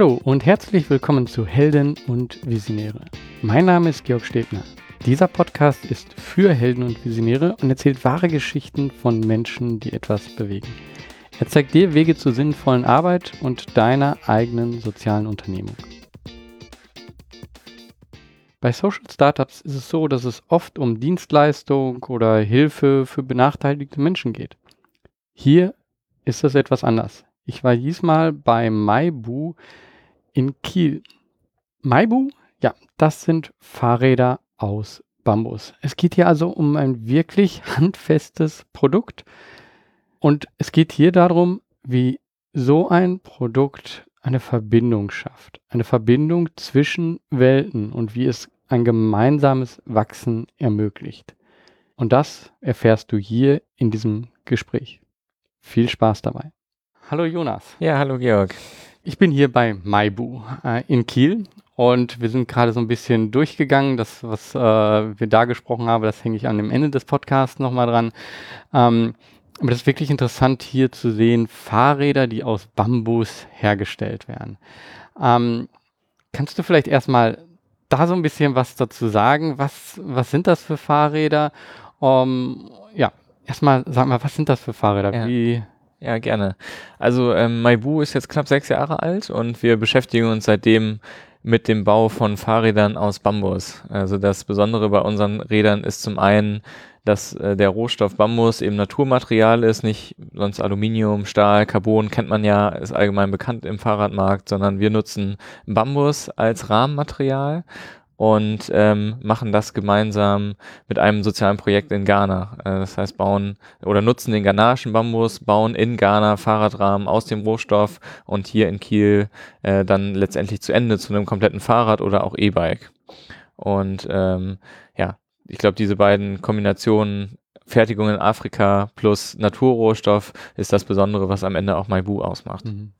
Hallo und herzlich willkommen zu Helden und Visionäre. Mein Name ist Georg Stebner. Dieser Podcast ist für Helden und Visionäre und erzählt wahre Geschichten von Menschen, die etwas bewegen. Er zeigt dir Wege zur sinnvollen Arbeit und deiner eigenen sozialen Unternehmung. Bei Social Startups ist es so, dass es oft um Dienstleistung oder Hilfe für benachteiligte Menschen geht. Hier ist das etwas anders. Ich war diesmal bei Maibu in Kiel. Maibu? Ja, das sind Fahrräder aus Bambus. Es geht hier also um ein wirklich handfestes Produkt und es geht hier darum, wie so ein Produkt eine Verbindung schafft. Eine Verbindung zwischen Welten und wie es ein gemeinsames Wachsen ermöglicht. Und das erfährst du hier in diesem Gespräch. Viel Spaß dabei. Hallo Jonas. Ja, hallo Georg. Ich bin hier bei Maibu äh, in Kiel und wir sind gerade so ein bisschen durchgegangen. Das, was äh, wir da gesprochen haben, das hänge ich an dem Ende des Podcasts nochmal dran. Ähm, aber das ist wirklich interessant hier zu sehen, Fahrräder, die aus Bambus hergestellt werden. Ähm, kannst du vielleicht erstmal da so ein bisschen was dazu sagen? Was, was sind das für Fahrräder? Um, ja, erstmal sag mal, was sind das für Fahrräder? Ja. Wie ja, gerne. Also ähm, Maibu ist jetzt knapp sechs Jahre alt und wir beschäftigen uns seitdem mit dem Bau von Fahrrädern aus Bambus. Also das Besondere bei unseren Rädern ist zum einen, dass äh, der Rohstoff Bambus eben Naturmaterial ist, nicht sonst Aluminium, Stahl, Carbon kennt man ja, ist allgemein bekannt im Fahrradmarkt, sondern wir nutzen Bambus als Rahmenmaterial und ähm, machen das gemeinsam mit einem sozialen Projekt in Ghana. Äh, das heißt, bauen oder nutzen den ghanaischen Bambus, bauen in Ghana Fahrradrahmen aus dem Rohstoff und hier in Kiel äh, dann letztendlich zu Ende zu einem kompletten Fahrrad oder auch E-Bike. Und ähm, ja, ich glaube, diese beiden Kombinationen Fertigung in Afrika plus Naturrohstoff ist das Besondere, was am Ende auch Maibu ausmacht. Mhm.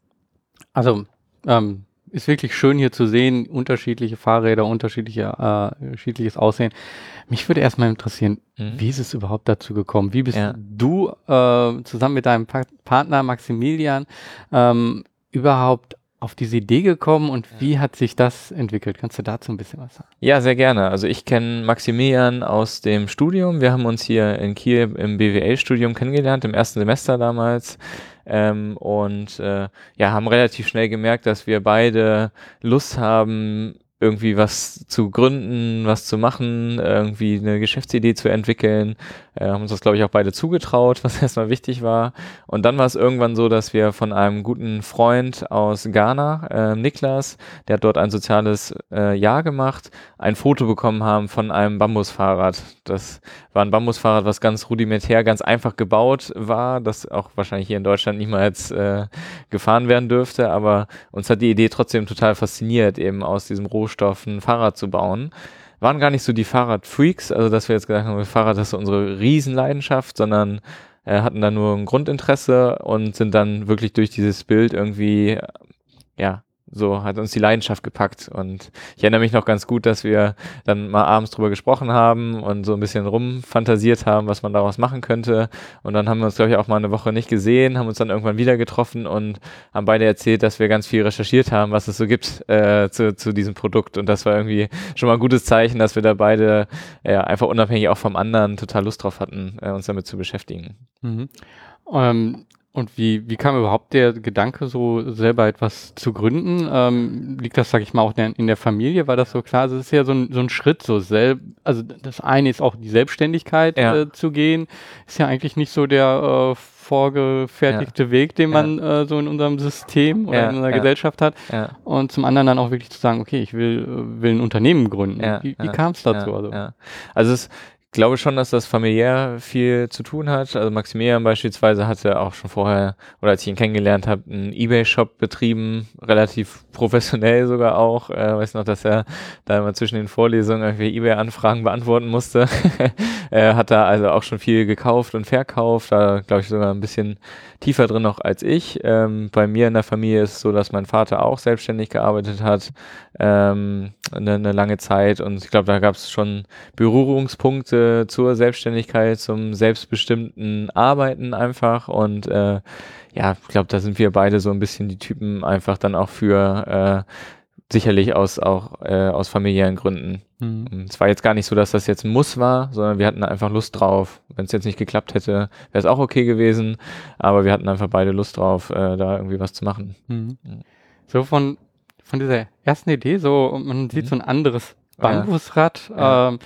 Also ähm, ist wirklich schön hier zu sehen, unterschiedliche Fahrräder, unterschiedliche, äh, unterschiedliches Aussehen. Mich würde erstmal interessieren, mhm. wie ist es überhaupt dazu gekommen? Wie bist ja. du äh, zusammen mit deinem pa Partner Maximilian ähm, überhaupt auf diese Idee gekommen und wie hat sich das entwickelt? Kannst du dazu ein bisschen was sagen? Ja, sehr gerne. Also ich kenne Maximilian aus dem Studium. Wir haben uns hier in Kiel im BWL-Studium kennengelernt, im ersten Semester damals. Ähm, und äh, ja, haben relativ schnell gemerkt, dass wir beide Lust haben, irgendwie was zu gründen, was zu machen, irgendwie eine Geschäftsidee zu entwickeln. Äh, haben uns das, glaube ich, auch beide zugetraut, was erstmal wichtig war. Und dann war es irgendwann so, dass wir von einem guten Freund aus Ghana, äh, Niklas, der hat dort ein soziales äh, Jahr gemacht, ein Foto bekommen haben von einem Bambusfahrrad. Das war ein Bambusfahrrad, was ganz rudimentär, ganz einfach gebaut war, das auch wahrscheinlich hier in Deutschland niemals äh, gefahren werden dürfte, aber uns hat die Idee trotzdem total fasziniert, eben aus diesem Rohstoff Rohstoff ein Fahrrad zu bauen. Waren gar nicht so die Fahrradfreaks, also dass wir jetzt gesagt haben, Fahrrad ist unsere Riesenleidenschaft, sondern äh, hatten da nur ein Grundinteresse und sind dann wirklich durch dieses Bild irgendwie, ja, so hat uns die Leidenschaft gepackt. Und ich erinnere mich noch ganz gut, dass wir dann mal abends drüber gesprochen haben und so ein bisschen rumfantasiert haben, was man daraus machen könnte. Und dann haben wir uns, glaube ich, auch mal eine Woche nicht gesehen, haben uns dann irgendwann wieder getroffen und haben beide erzählt, dass wir ganz viel recherchiert haben, was es so gibt äh, zu, zu diesem Produkt. Und das war irgendwie schon mal ein gutes Zeichen, dass wir da beide äh, einfach unabhängig auch vom anderen total Lust drauf hatten, äh, uns damit zu beschäftigen. Mhm. Ähm, und wie, wie kam überhaupt der Gedanke, so selber etwas zu gründen? Ähm, liegt das, sag ich mal, auch in der Familie? War das so klar? Also es ist ja so ein, so ein Schritt, so selb, also das eine ist auch die Selbstständigkeit ja. äh, zu gehen, ist ja eigentlich nicht so der äh, vorgefertigte ja. Weg, den man äh, so in unserem System oder ja. in unserer Gesellschaft hat. Und zum anderen dann auch wirklich zu sagen, okay, ich will, äh, will ein Unternehmen gründen. wie, wie kam es dazu? Also? also es glaube schon, dass das familiär viel zu tun hat. Also Maximilian beispielsweise hatte auch schon vorher, oder als ich ihn kennengelernt habe, einen Ebay-Shop betrieben, relativ professionell sogar auch. Äh, weiß noch, dass er da immer zwischen den Vorlesungen irgendwie Ebay-Anfragen beantworten musste. er hat da also auch schon viel gekauft und verkauft, da glaube ich sogar ein bisschen tiefer drin noch als ich. Ähm, bei mir in der Familie ist es so, dass mein Vater auch selbstständig gearbeitet hat, ähm, eine, eine lange Zeit und ich glaube, da gab es schon Berührungspunkte Zur Selbstständigkeit, zum selbstbestimmten Arbeiten einfach und äh, ja, ich glaube, da sind wir beide so ein bisschen die Typen einfach dann auch für äh, sicherlich aus auch äh, aus familiären Gründen. Mhm. Es war jetzt gar nicht so, dass das jetzt ein Muss war, sondern wir hatten einfach Lust drauf. Wenn es jetzt nicht geklappt hätte, wäre es auch okay gewesen, aber wir hatten einfach beide Lust drauf, äh, da irgendwie was zu machen. Mhm. So von von dieser ersten Idee, so man sieht mhm. so ein anderes Bambusrad ja. ähm,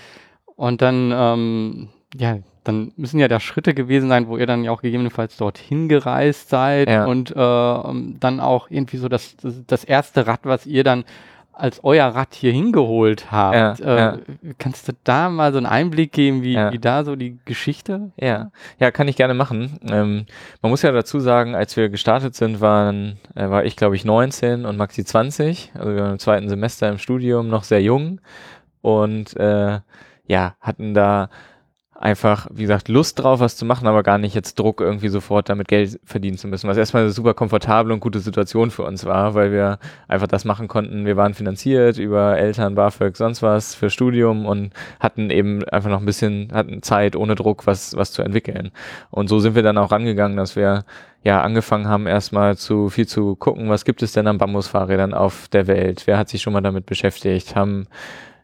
und dann ähm, ja dann müssen ja da Schritte gewesen sein, wo ihr dann ja auch gegebenenfalls dorthin gereist seid ja. und äh, dann auch irgendwie so das, das, das erste Rad, was ihr dann als euer Rad hier hingeholt habt. Ja, äh, ja. Kannst du da mal so einen Einblick geben, wie, wie da so die Geschichte? Ja, ja, kann ich gerne machen. Ähm, man muss ja dazu sagen, als wir gestartet sind, waren, äh, war ich glaube ich 19 und Maxi 20. Also wir waren im zweiten Semester im Studium, noch sehr jung und äh, ja, hatten da einfach, wie gesagt, Lust drauf, was zu machen, aber gar nicht jetzt Druck, irgendwie sofort damit Geld verdienen zu müssen. Was erstmal eine super komfortable und gute Situation für uns war, weil wir einfach das machen konnten. Wir waren finanziert über Eltern, BAföG, sonst was für Studium und hatten eben einfach noch ein bisschen, hatten Zeit ohne Druck, was, was zu entwickeln. Und so sind wir dann auch rangegangen, dass wir ja angefangen haben, erstmal zu viel zu gucken, was gibt es denn an Bambusfahrrädern auf der Welt? Wer hat sich schon mal damit beschäftigt? Haben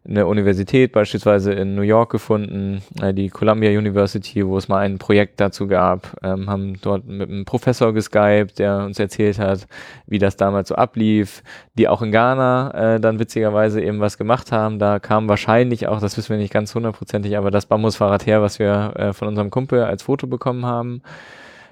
eine Universität beispielsweise in New York gefunden, äh, die Columbia University, wo es mal ein Projekt dazu gab, ähm, haben dort mit einem Professor geskypt, der uns erzählt hat, wie das damals so ablief, die auch in Ghana äh, dann witzigerweise eben was gemacht haben. Da kam wahrscheinlich auch, das wissen wir nicht ganz hundertprozentig, aber das Bambusfahrrad her, was wir äh, von unserem Kumpel als Foto bekommen haben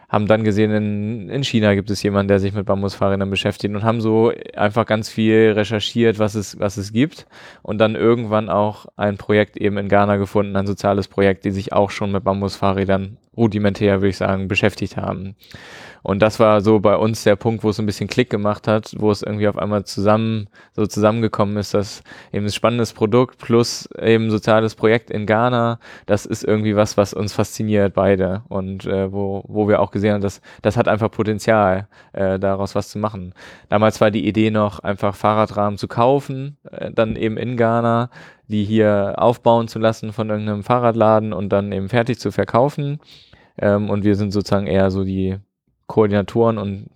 haben dann gesehen, in, in China gibt es jemanden, der sich mit Bambusfahrrädern beschäftigt und haben so einfach ganz viel recherchiert, was es, was es gibt und dann irgendwann auch ein Projekt eben in Ghana gefunden, ein soziales Projekt, die sich auch schon mit Bambusfahrrädern rudimentär, würde ich sagen, beschäftigt haben. Und das war so bei uns der Punkt, wo es ein bisschen Klick gemacht hat, wo es irgendwie auf einmal zusammen, so zusammengekommen ist, dass eben ein spannendes Produkt plus eben soziales Projekt in Ghana, das ist irgendwie was, was uns fasziniert beide und äh, wo, wo wir auch gesehen haben, dass das hat einfach Potenzial, äh, daraus was zu machen. Damals war die Idee noch, einfach Fahrradrahmen zu kaufen, äh, dann eben in Ghana, die hier aufbauen zu lassen von irgendeinem Fahrradladen und dann eben fertig zu verkaufen. Ähm, und wir sind sozusagen eher so die Koordinatoren und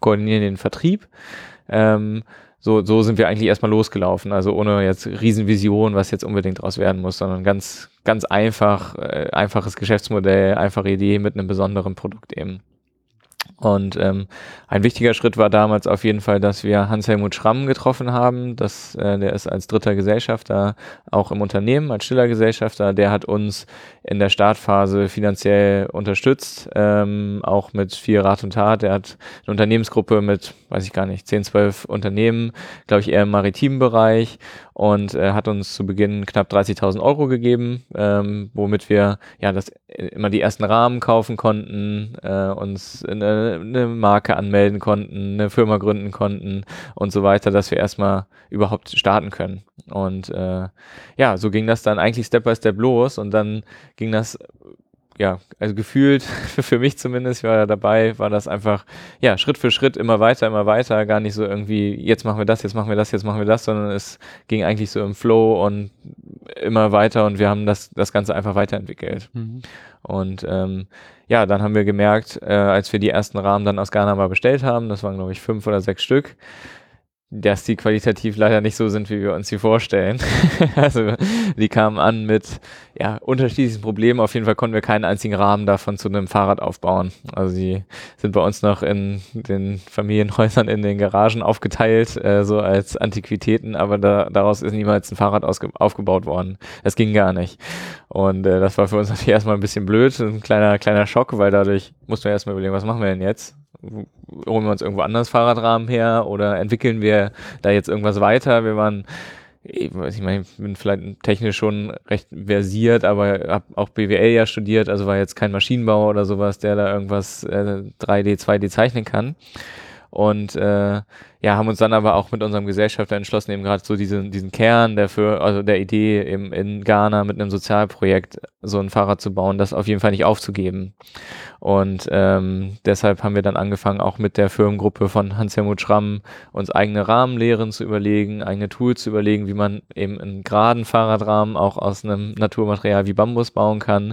koordinieren den Vertrieb. Ähm, so, so sind wir eigentlich erstmal losgelaufen. Also ohne jetzt Riesenvision, was jetzt unbedingt draus werden muss, sondern ganz, ganz einfach, äh, einfaches Geschäftsmodell, einfache Idee mit einem besonderen Produkt eben. Und ähm, ein wichtiger Schritt war damals auf jeden Fall, dass wir Hans-Helmut Schramm getroffen haben. Das, äh, der ist als dritter Gesellschafter auch im Unternehmen, als stiller Gesellschafter. Der hat uns in der Startphase finanziell unterstützt, ähm, auch mit viel Rat und Tat. Er hat eine Unternehmensgruppe mit, weiß ich gar nicht, 10, 12 Unternehmen, glaube ich eher im maritimen Bereich und äh, hat uns zu Beginn knapp 30.000 Euro gegeben, ähm, womit wir ja das immer die ersten Rahmen kaufen konnten, äh, uns eine, eine Marke anmelden konnten, eine Firma gründen konnten und so weiter, dass wir erstmal überhaupt starten können. Und äh, ja, so ging das dann eigentlich Step by Step los und dann ging das ja, also gefühlt, für mich zumindest, ich war dabei, war das einfach, ja, Schritt für Schritt immer weiter, immer weiter, gar nicht so irgendwie, jetzt machen wir das, jetzt machen wir das, jetzt machen wir das, sondern es ging eigentlich so im Flow und immer weiter und wir haben das, das Ganze einfach weiterentwickelt. Mhm. Und ähm, ja, dann haben wir gemerkt, äh, als wir die ersten Rahmen dann aus Ghana mal bestellt haben, das waren glaube ich fünf oder sechs Stück, dass die qualitativ leider nicht so sind, wie wir uns sie vorstellen. also die kamen an mit ja, unterschiedlichen Problemen. Auf jeden Fall konnten wir keinen einzigen Rahmen davon zu einem Fahrrad aufbauen. Also die sind bei uns noch in den Familienhäusern in den Garagen aufgeteilt, äh, so als Antiquitäten, aber da, daraus ist niemals ein Fahrrad aufgebaut worden. Das ging gar nicht. Und äh, das war für uns natürlich erstmal ein bisschen blöd, ein kleiner, kleiner Schock, weil dadurch mussten wir erstmal überlegen, was machen wir denn jetzt? Holen wir uns irgendwo anders Fahrradrahmen her oder entwickeln wir da jetzt irgendwas weiter? Wir waren, ich, meine, ich bin vielleicht technisch schon recht versiert, aber habe auch BWL ja studiert, also war jetzt kein Maschinenbauer oder sowas, der da irgendwas äh, 3D, 2D zeichnen kann. und äh, ja, haben uns dann aber auch mit unserem Gesellschafter entschlossen, eben gerade so diesen, diesen Kern der für, also der Idee eben in Ghana mit einem Sozialprojekt so ein Fahrrad zu bauen, das auf jeden Fall nicht aufzugeben. Und ähm, deshalb haben wir dann angefangen, auch mit der Firmengruppe von Hans-Helmut Schramm uns eigene Rahmenlehren zu überlegen, eigene Tools zu überlegen, wie man eben einen geraden Fahrradrahmen auch aus einem Naturmaterial wie Bambus bauen kann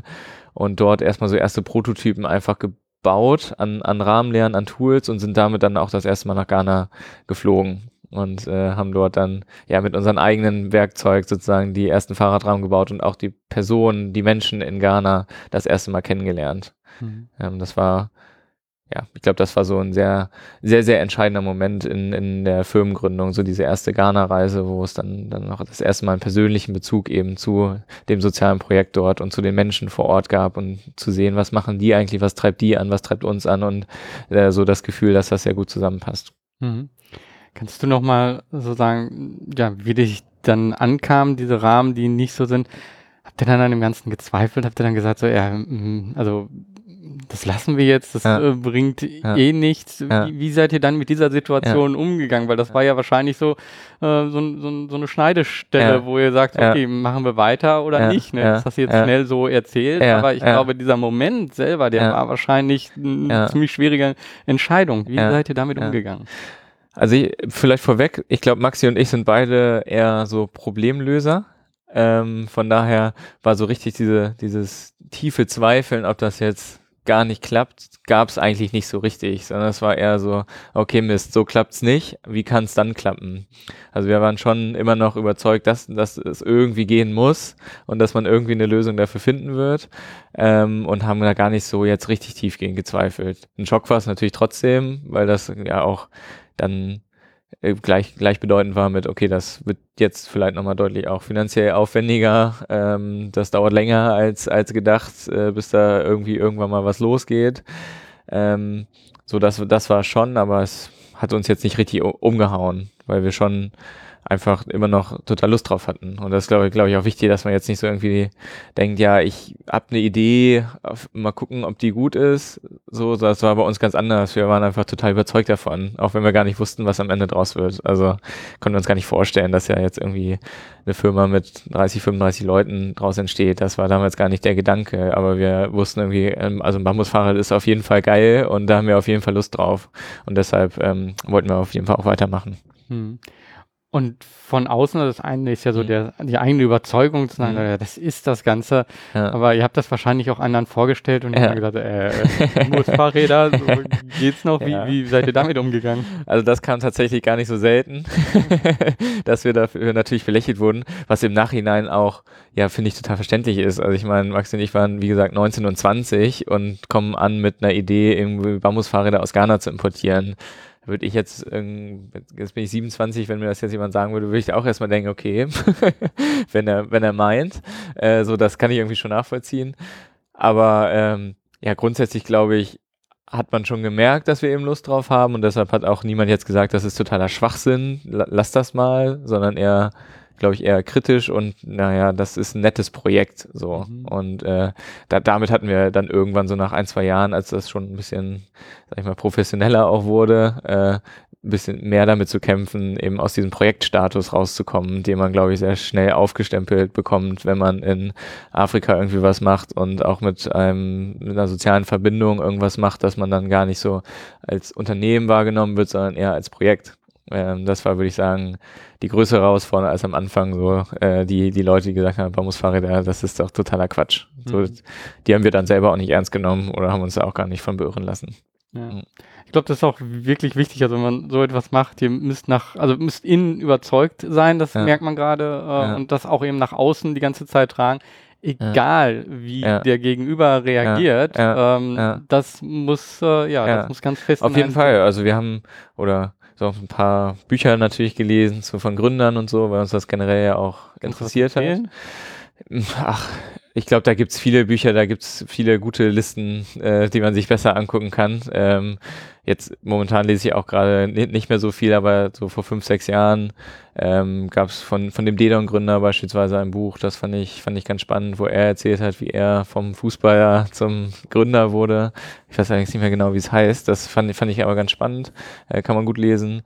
und dort erstmal so erste Prototypen einfach gebaut an, an Rahmenlehren, an Tools und sind damit dann auch das erste Mal nach Ghana geflogen und äh, haben dort dann ja mit unserem eigenen Werkzeug sozusagen die ersten Fahrradrahmen gebaut und auch die Personen, die Menschen in Ghana das erste Mal kennengelernt. Mhm. Ähm, das war ja, ich glaube, das war so ein sehr, sehr, sehr entscheidender Moment in, in der Firmengründung, so diese erste Ghana-Reise, wo es dann, dann noch das erste Mal einen persönlichen Bezug eben zu dem sozialen Projekt dort und zu den Menschen vor Ort gab und zu sehen, was machen die eigentlich, was treibt die an, was treibt uns an und äh, so das Gefühl, dass das sehr gut zusammenpasst. Mhm. Kannst du nochmal so sagen, ja, wie dich dann ankam, diese Rahmen, die nicht so sind? Habt ihr dann an dem Ganzen gezweifelt? Habt ihr dann gesagt, so, ja, mm, also das lassen wir jetzt, das ja. äh, bringt ja. eh nichts. Ja. Wie, wie, seid ihr dann mit dieser Situation umgegangen? Weil das war ja wahrscheinlich so, äh, so, so, so, eine Schneidestelle, wo ihr sagt, okay, machen wir weiter oder nicht. Ne? Das hast du jetzt schnell so erzählt, aber ich glaube, dieser Moment selber, der war wahrscheinlich eine ziemlich schwierige Entscheidung. Wie seid ihr damit umgegangen? Also ich, vielleicht vorweg, ich glaube, Maxi und ich sind beide eher so Problemlöser. Ähm, von daher war so richtig diese, dieses tiefe Zweifeln, ob das jetzt gar nicht klappt, gab es eigentlich nicht so richtig, sondern es war eher so, okay Mist, so klappt's nicht, wie kann es dann klappen? Also wir waren schon immer noch überzeugt, dass, dass es irgendwie gehen muss und dass man irgendwie eine Lösung dafür finden wird ähm, und haben da gar nicht so jetzt richtig tief gegen gezweifelt. Ein Schock war es natürlich trotzdem, weil das ja auch dann gleich, gleichbedeutend war mit, okay, das wird jetzt vielleicht nochmal deutlich auch finanziell aufwendiger, ähm, das dauert länger als, als gedacht, äh, bis da irgendwie irgendwann mal was losgeht. Ähm, so, das, das war schon, aber es hat uns jetzt nicht richtig umgehauen, weil wir schon einfach immer noch total Lust drauf hatten. Und das ist, glaube ich, glaube ich, auch wichtig, dass man jetzt nicht so irgendwie denkt, ja, ich habe eine Idee, mal gucken, ob die gut ist. So, das war bei uns ganz anders. Wir waren einfach total überzeugt davon, auch wenn wir gar nicht wussten, was am Ende draus wird. Also konnten wir uns gar nicht vorstellen, dass ja jetzt irgendwie eine Firma mit 30, 35 Leuten draus entsteht. Das war damals gar nicht der Gedanke, aber wir wussten irgendwie, ähm, also ein Bambusfahrrad ist auf jeden Fall geil und da haben wir auf jeden Fall Lust drauf. Und deshalb ähm, wollten wir auf jeden Fall auch weitermachen. Hm. Und von außen, das eine ist ja so mhm. der, die eigene Überzeugung zu sagen, mhm. das ist das Ganze. Ja. Aber ihr habt das wahrscheinlich auch anderen vorgestellt und ja. gesagt, äh, äh Fahrräder, so geht's noch? Wie, ja. wie seid ihr damit umgegangen? Also das kam tatsächlich gar nicht so selten, dass wir dafür natürlich belächelt wurden, was im Nachhinein auch, ja, finde ich total verständlich ist. Also ich meine, Max und ich waren, wie gesagt, 19 und 20 und kommen an mit einer Idee, irgendwie Bambusfahrräder aus Ghana zu importieren würde ich jetzt, jetzt bin ich 27, wenn mir das jetzt jemand sagen würde, würde ich auch erstmal denken, okay, wenn er, wenn er meint. Äh, so, das kann ich irgendwie schon nachvollziehen. Aber ähm, ja, grundsätzlich glaube ich, hat man schon gemerkt, dass wir eben Lust drauf haben und deshalb hat auch niemand jetzt gesagt, das ist totaler Schwachsinn, lass das mal, sondern eher, glaube ich, eher kritisch und naja, das ist ein nettes Projekt so. Mhm. Und äh, da, damit hatten wir dann irgendwann so nach ein, zwei Jahren, als das schon ein bisschen, sag ich mal, professioneller auch wurde, äh, ein bisschen mehr damit zu kämpfen, eben aus diesem Projektstatus rauszukommen, den man, glaube ich, sehr schnell aufgestempelt bekommt, wenn man in Afrika irgendwie was macht und auch mit einem, mit einer sozialen Verbindung irgendwas macht, dass man dann gar nicht so als Unternehmen wahrgenommen wird, sondern eher als Projekt. Ähm, das war, würde ich sagen, die größere Herausforderung als am Anfang so äh, die die Leute, die gesagt haben, Bambusfahrräder, das ist doch totaler Quatsch. Mhm. So, die haben wir dann selber auch nicht ernst genommen oder haben uns da auch gar nicht von beirren lassen. Ja. Mhm. Ich glaube, das ist auch wirklich wichtig, also wenn man so etwas macht, ihr müsst nach, also müsst innen überzeugt sein, das ja. merkt man gerade, äh, ja. und das auch eben nach außen die ganze Zeit tragen egal wie der Gegenüber reagiert. Ähm, das muss äh, ja, das muss ganz fest. Auf jeden Fall. Also wir haben oder so ein paar Bücher natürlich gelesen, so von Gründern und so, weil uns das generell ja auch interessiert hat. Ach, ich glaube, da gibt's viele Bücher, da gibt's viele gute Listen, äh, die man sich besser angucken kann. Ähm, jetzt momentan lese ich auch gerade nicht mehr so viel, aber so vor fünf, sechs Jahren ähm, gab es von, von dem Dedon-Gründer beispielsweise ein Buch, das fand ich, fand ich ganz spannend, wo er erzählt hat, wie er vom Fußballer zum Gründer wurde. Ich weiß eigentlich nicht mehr genau, wie es heißt. Das fand, fand ich aber ganz spannend. Äh, kann man gut lesen.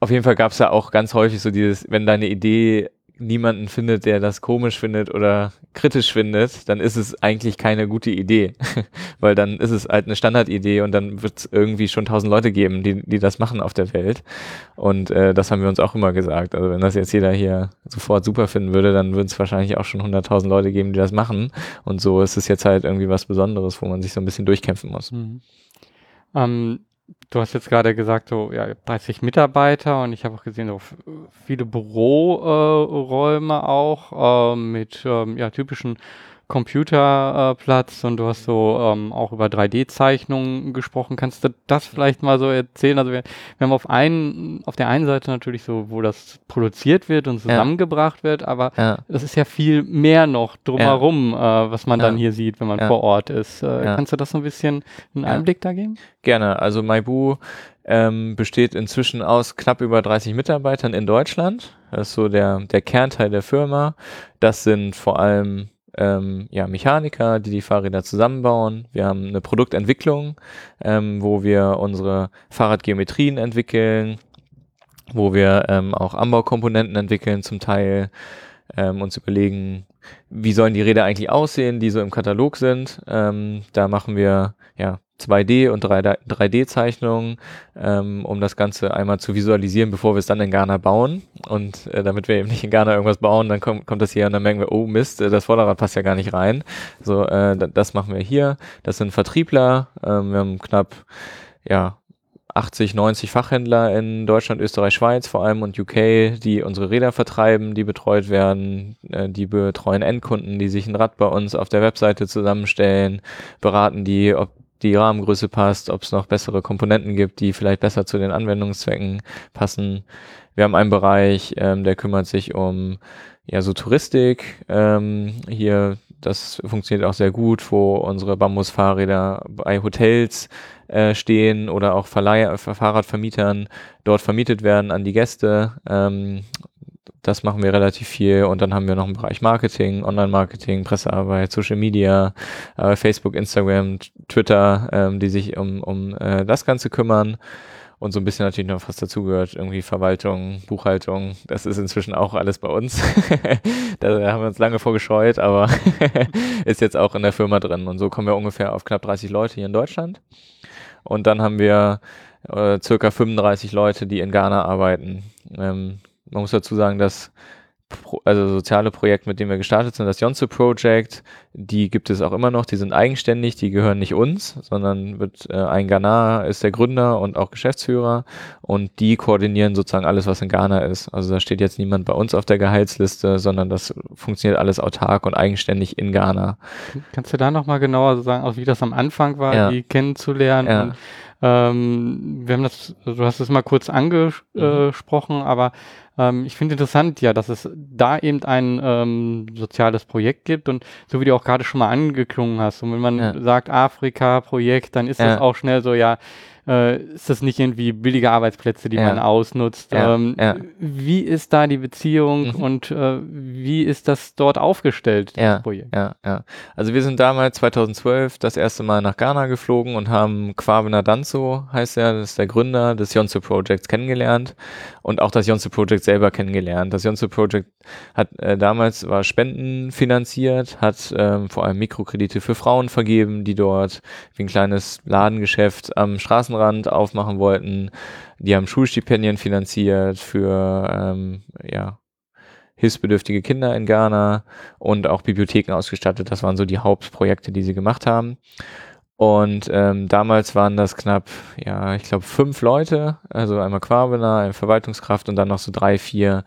Auf jeden Fall gab es ja auch ganz häufig so dieses, wenn deine Idee niemanden findet, der das komisch findet oder kritisch findet, dann ist es eigentlich keine gute Idee. Weil dann ist es halt eine Standardidee und dann wird es irgendwie schon tausend Leute geben, die, die das machen auf der Welt. Und äh, das haben wir uns auch immer gesagt. Also wenn das jetzt jeder hier sofort super finden würde, dann würden es wahrscheinlich auch schon hunderttausend Leute geben, die das machen. Und so ist es jetzt halt irgendwie was Besonderes, wo man sich so ein bisschen durchkämpfen muss. Mhm. Ähm, Du hast jetzt gerade gesagt, so ja, 30 Mitarbeiter und ich habe auch gesehen, so viele Büroräume äh, auch äh, mit ähm, ja, typischen Computerplatz und du hast so ähm, auch über 3D-Zeichnungen gesprochen. Kannst du das vielleicht mal so erzählen? Also wir, wir haben auf einen, auf der einen Seite natürlich so, wo das produziert wird und zusammengebracht ja. wird, aber ja. das ist ja viel mehr noch drumherum, ja. äh, was man dann hier sieht, wenn man vor Ort ist. Äh, kannst du das so ein bisschen einen Einblick da geben? Gerne. Also Maibu ähm, besteht inzwischen aus knapp über 30 Mitarbeitern in Deutschland. Das ist so der, der Kernteil der Firma. Das sind vor allem ähm, ja, Mechaniker, die die Fahrräder zusammenbauen. Wir haben eine Produktentwicklung, ähm, wo wir unsere Fahrradgeometrien entwickeln, wo wir ähm, auch Anbaukomponenten entwickeln zum Teil, ähm, uns überlegen, wie sollen die Räder eigentlich aussehen, die so im Katalog sind. Ähm, da machen wir ja 2D und 3D-Zeichnungen, ähm, um das Ganze einmal zu visualisieren, bevor wir es dann in Ghana bauen. Und äh, damit wir eben nicht in Ghana irgendwas bauen, dann kommt, kommt das hier und dann merken wir, oh Mist, äh, das Vorderrad passt ja gar nicht rein. So, äh, das machen wir hier. Das sind Vertriebler. Ähm, wir haben knapp, ja, 80, 90 Fachhändler in Deutschland, Österreich, Schweiz vor allem und UK, die unsere Räder vertreiben, die betreut werden, äh, die betreuen Endkunden, die sich ein Rad bei uns auf der Webseite zusammenstellen, beraten die, ob die Rahmengröße passt, ob es noch bessere Komponenten gibt, die vielleicht besser zu den Anwendungszwecken passen. Wir haben einen Bereich, ähm, der kümmert sich um ja so Touristik. Ähm, hier, das funktioniert auch sehr gut, wo unsere Bambusfahrräder bei Hotels äh, stehen oder auch Verleih Fahrradvermietern dort vermietet werden an die Gäste. Ähm, das machen wir relativ viel. Und dann haben wir noch einen Bereich Marketing, Online-Marketing, Pressearbeit, Social Media, äh, Facebook, Instagram, Twitter, ähm, die sich um, um äh, das Ganze kümmern. Und so ein bisschen natürlich noch was dazugehört, irgendwie Verwaltung, Buchhaltung. Das ist inzwischen auch alles bei uns. da haben wir uns lange vorgescheut, aber ist jetzt auch in der Firma drin. Und so kommen wir ungefähr auf knapp 30 Leute hier in Deutschland. Und dann haben wir äh, circa 35 Leute, die in Ghana arbeiten. Ähm, man muss dazu sagen, dass Pro, also soziale Projekt, mit dem wir gestartet sind, das Yonzu Project, die gibt es auch immer noch, die sind eigenständig, die gehören nicht uns, sondern wird äh, ein Ghana ist der Gründer und auch Geschäftsführer und die koordinieren sozusagen alles, was in Ghana ist. Also da steht jetzt niemand bei uns auf der Gehaltsliste, sondern das funktioniert alles autark und eigenständig in Ghana. Kannst du da nochmal genauer sagen, auch wie das am Anfang war, ja. die kennenzulernen ja. und ähm, wir haben das, du hast es mal kurz angesprochen, mhm. aber ähm, ich finde interessant, ja, dass es da eben ein ähm, soziales Projekt gibt und so wie du auch gerade schon mal angeklungen hast, und wenn man ja. sagt Afrika-Projekt, dann ist ja. das auch schnell so, ja, äh, ist das nicht irgendwie billige Arbeitsplätze, die ja. man ausnutzt? Ja. Ähm, ja. Wie ist da die Beziehung mhm. und äh, wie ist das dort aufgestellt, das Projekt? Ja, ja. Also wir sind damals 2012 das erste Mal nach Ghana geflogen und haben Kwabena Danzo, heißt er, das ist der Gründer des Yonsu Projects, kennengelernt und auch das Yonsu Project selber kennengelernt. Das Yonsu Project hat äh, damals war Spenden finanziert, hat ähm, vor allem Mikrokredite für Frauen vergeben, die dort wie ein kleines Ladengeschäft am Straßen Straßenrand aufmachen wollten. Die haben Schulstipendien finanziert für ähm, ja, hilfsbedürftige Kinder in Ghana und auch Bibliotheken ausgestattet. Das waren so die Hauptprojekte, die sie gemacht haben. Und ähm, damals waren das knapp, ja, ich glaube, fünf Leute, also einmal Quabena, eine Verwaltungskraft und dann noch so drei, vier,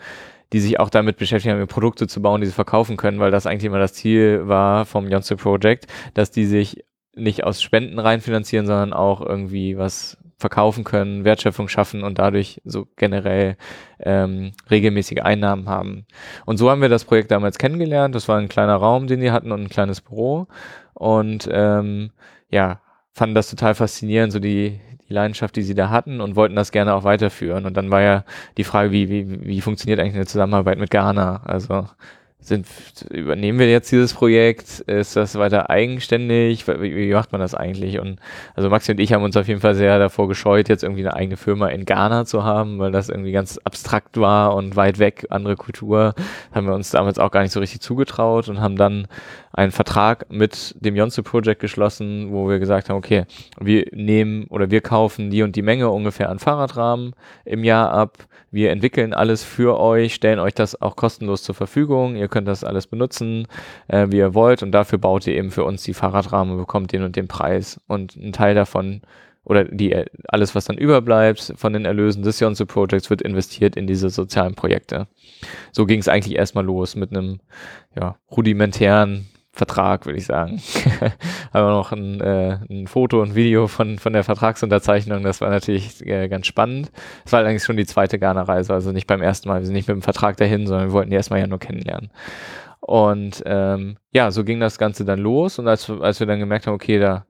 die sich auch damit beschäftigt haben, Produkte zu bauen, die sie verkaufen können, weil das eigentlich immer das Ziel war vom Yonsu Project, dass die sich nicht aus Spenden rein finanzieren, sondern auch irgendwie was verkaufen können, Wertschöpfung schaffen und dadurch so generell ähm, regelmäßige Einnahmen haben. Und so haben wir das Projekt damals kennengelernt. Das war ein kleiner Raum, den die hatten und ein kleines Büro. Und ähm, ja, fanden das total faszinierend, so die, die Leidenschaft, die sie da hatten und wollten das gerne auch weiterführen. Und dann war ja die Frage, wie, wie, wie funktioniert eigentlich eine Zusammenarbeit mit Ghana? Also sind, übernehmen wir jetzt dieses Projekt? Ist das weiter eigenständig? Wie, wie, macht man das eigentlich? Und also Maxi und ich haben uns auf jeden Fall sehr davor gescheut, jetzt irgendwie eine eigene Firma in Ghana zu haben, weil das irgendwie ganz abstrakt war und weit weg, andere Kultur. Haben wir uns damals auch gar nicht so richtig zugetraut und haben dann einen Vertrag mit dem Yonsu Project geschlossen, wo wir gesagt haben, okay, wir nehmen oder wir kaufen die und die Menge ungefähr an Fahrradrahmen im Jahr ab. Wir entwickeln alles für euch, stellen euch das auch kostenlos zur Verfügung. Ihr könnt das alles benutzen, äh, wie ihr wollt und dafür baut ihr eben für uns die Fahrradrahmen und bekommt den und den Preis. Und ein Teil davon oder die, alles, was dann überbleibt von den Erlösen des Yonsu Projects, wird investiert in diese sozialen Projekte. So ging es eigentlich erstmal los mit einem ja, rudimentären Vertrag, würde ich sagen. Aber noch ein, äh, ein Foto und Video von, von der Vertragsunterzeichnung, das war natürlich äh, ganz spannend. Es war allerdings schon die zweite Ghana-Reise, also nicht beim ersten Mal, wir sind nicht mit dem Vertrag dahin, sondern wir wollten die erstmal ja nur kennenlernen. Und ähm, ja, so ging das Ganze dann los und als, als wir dann gemerkt haben, okay, da,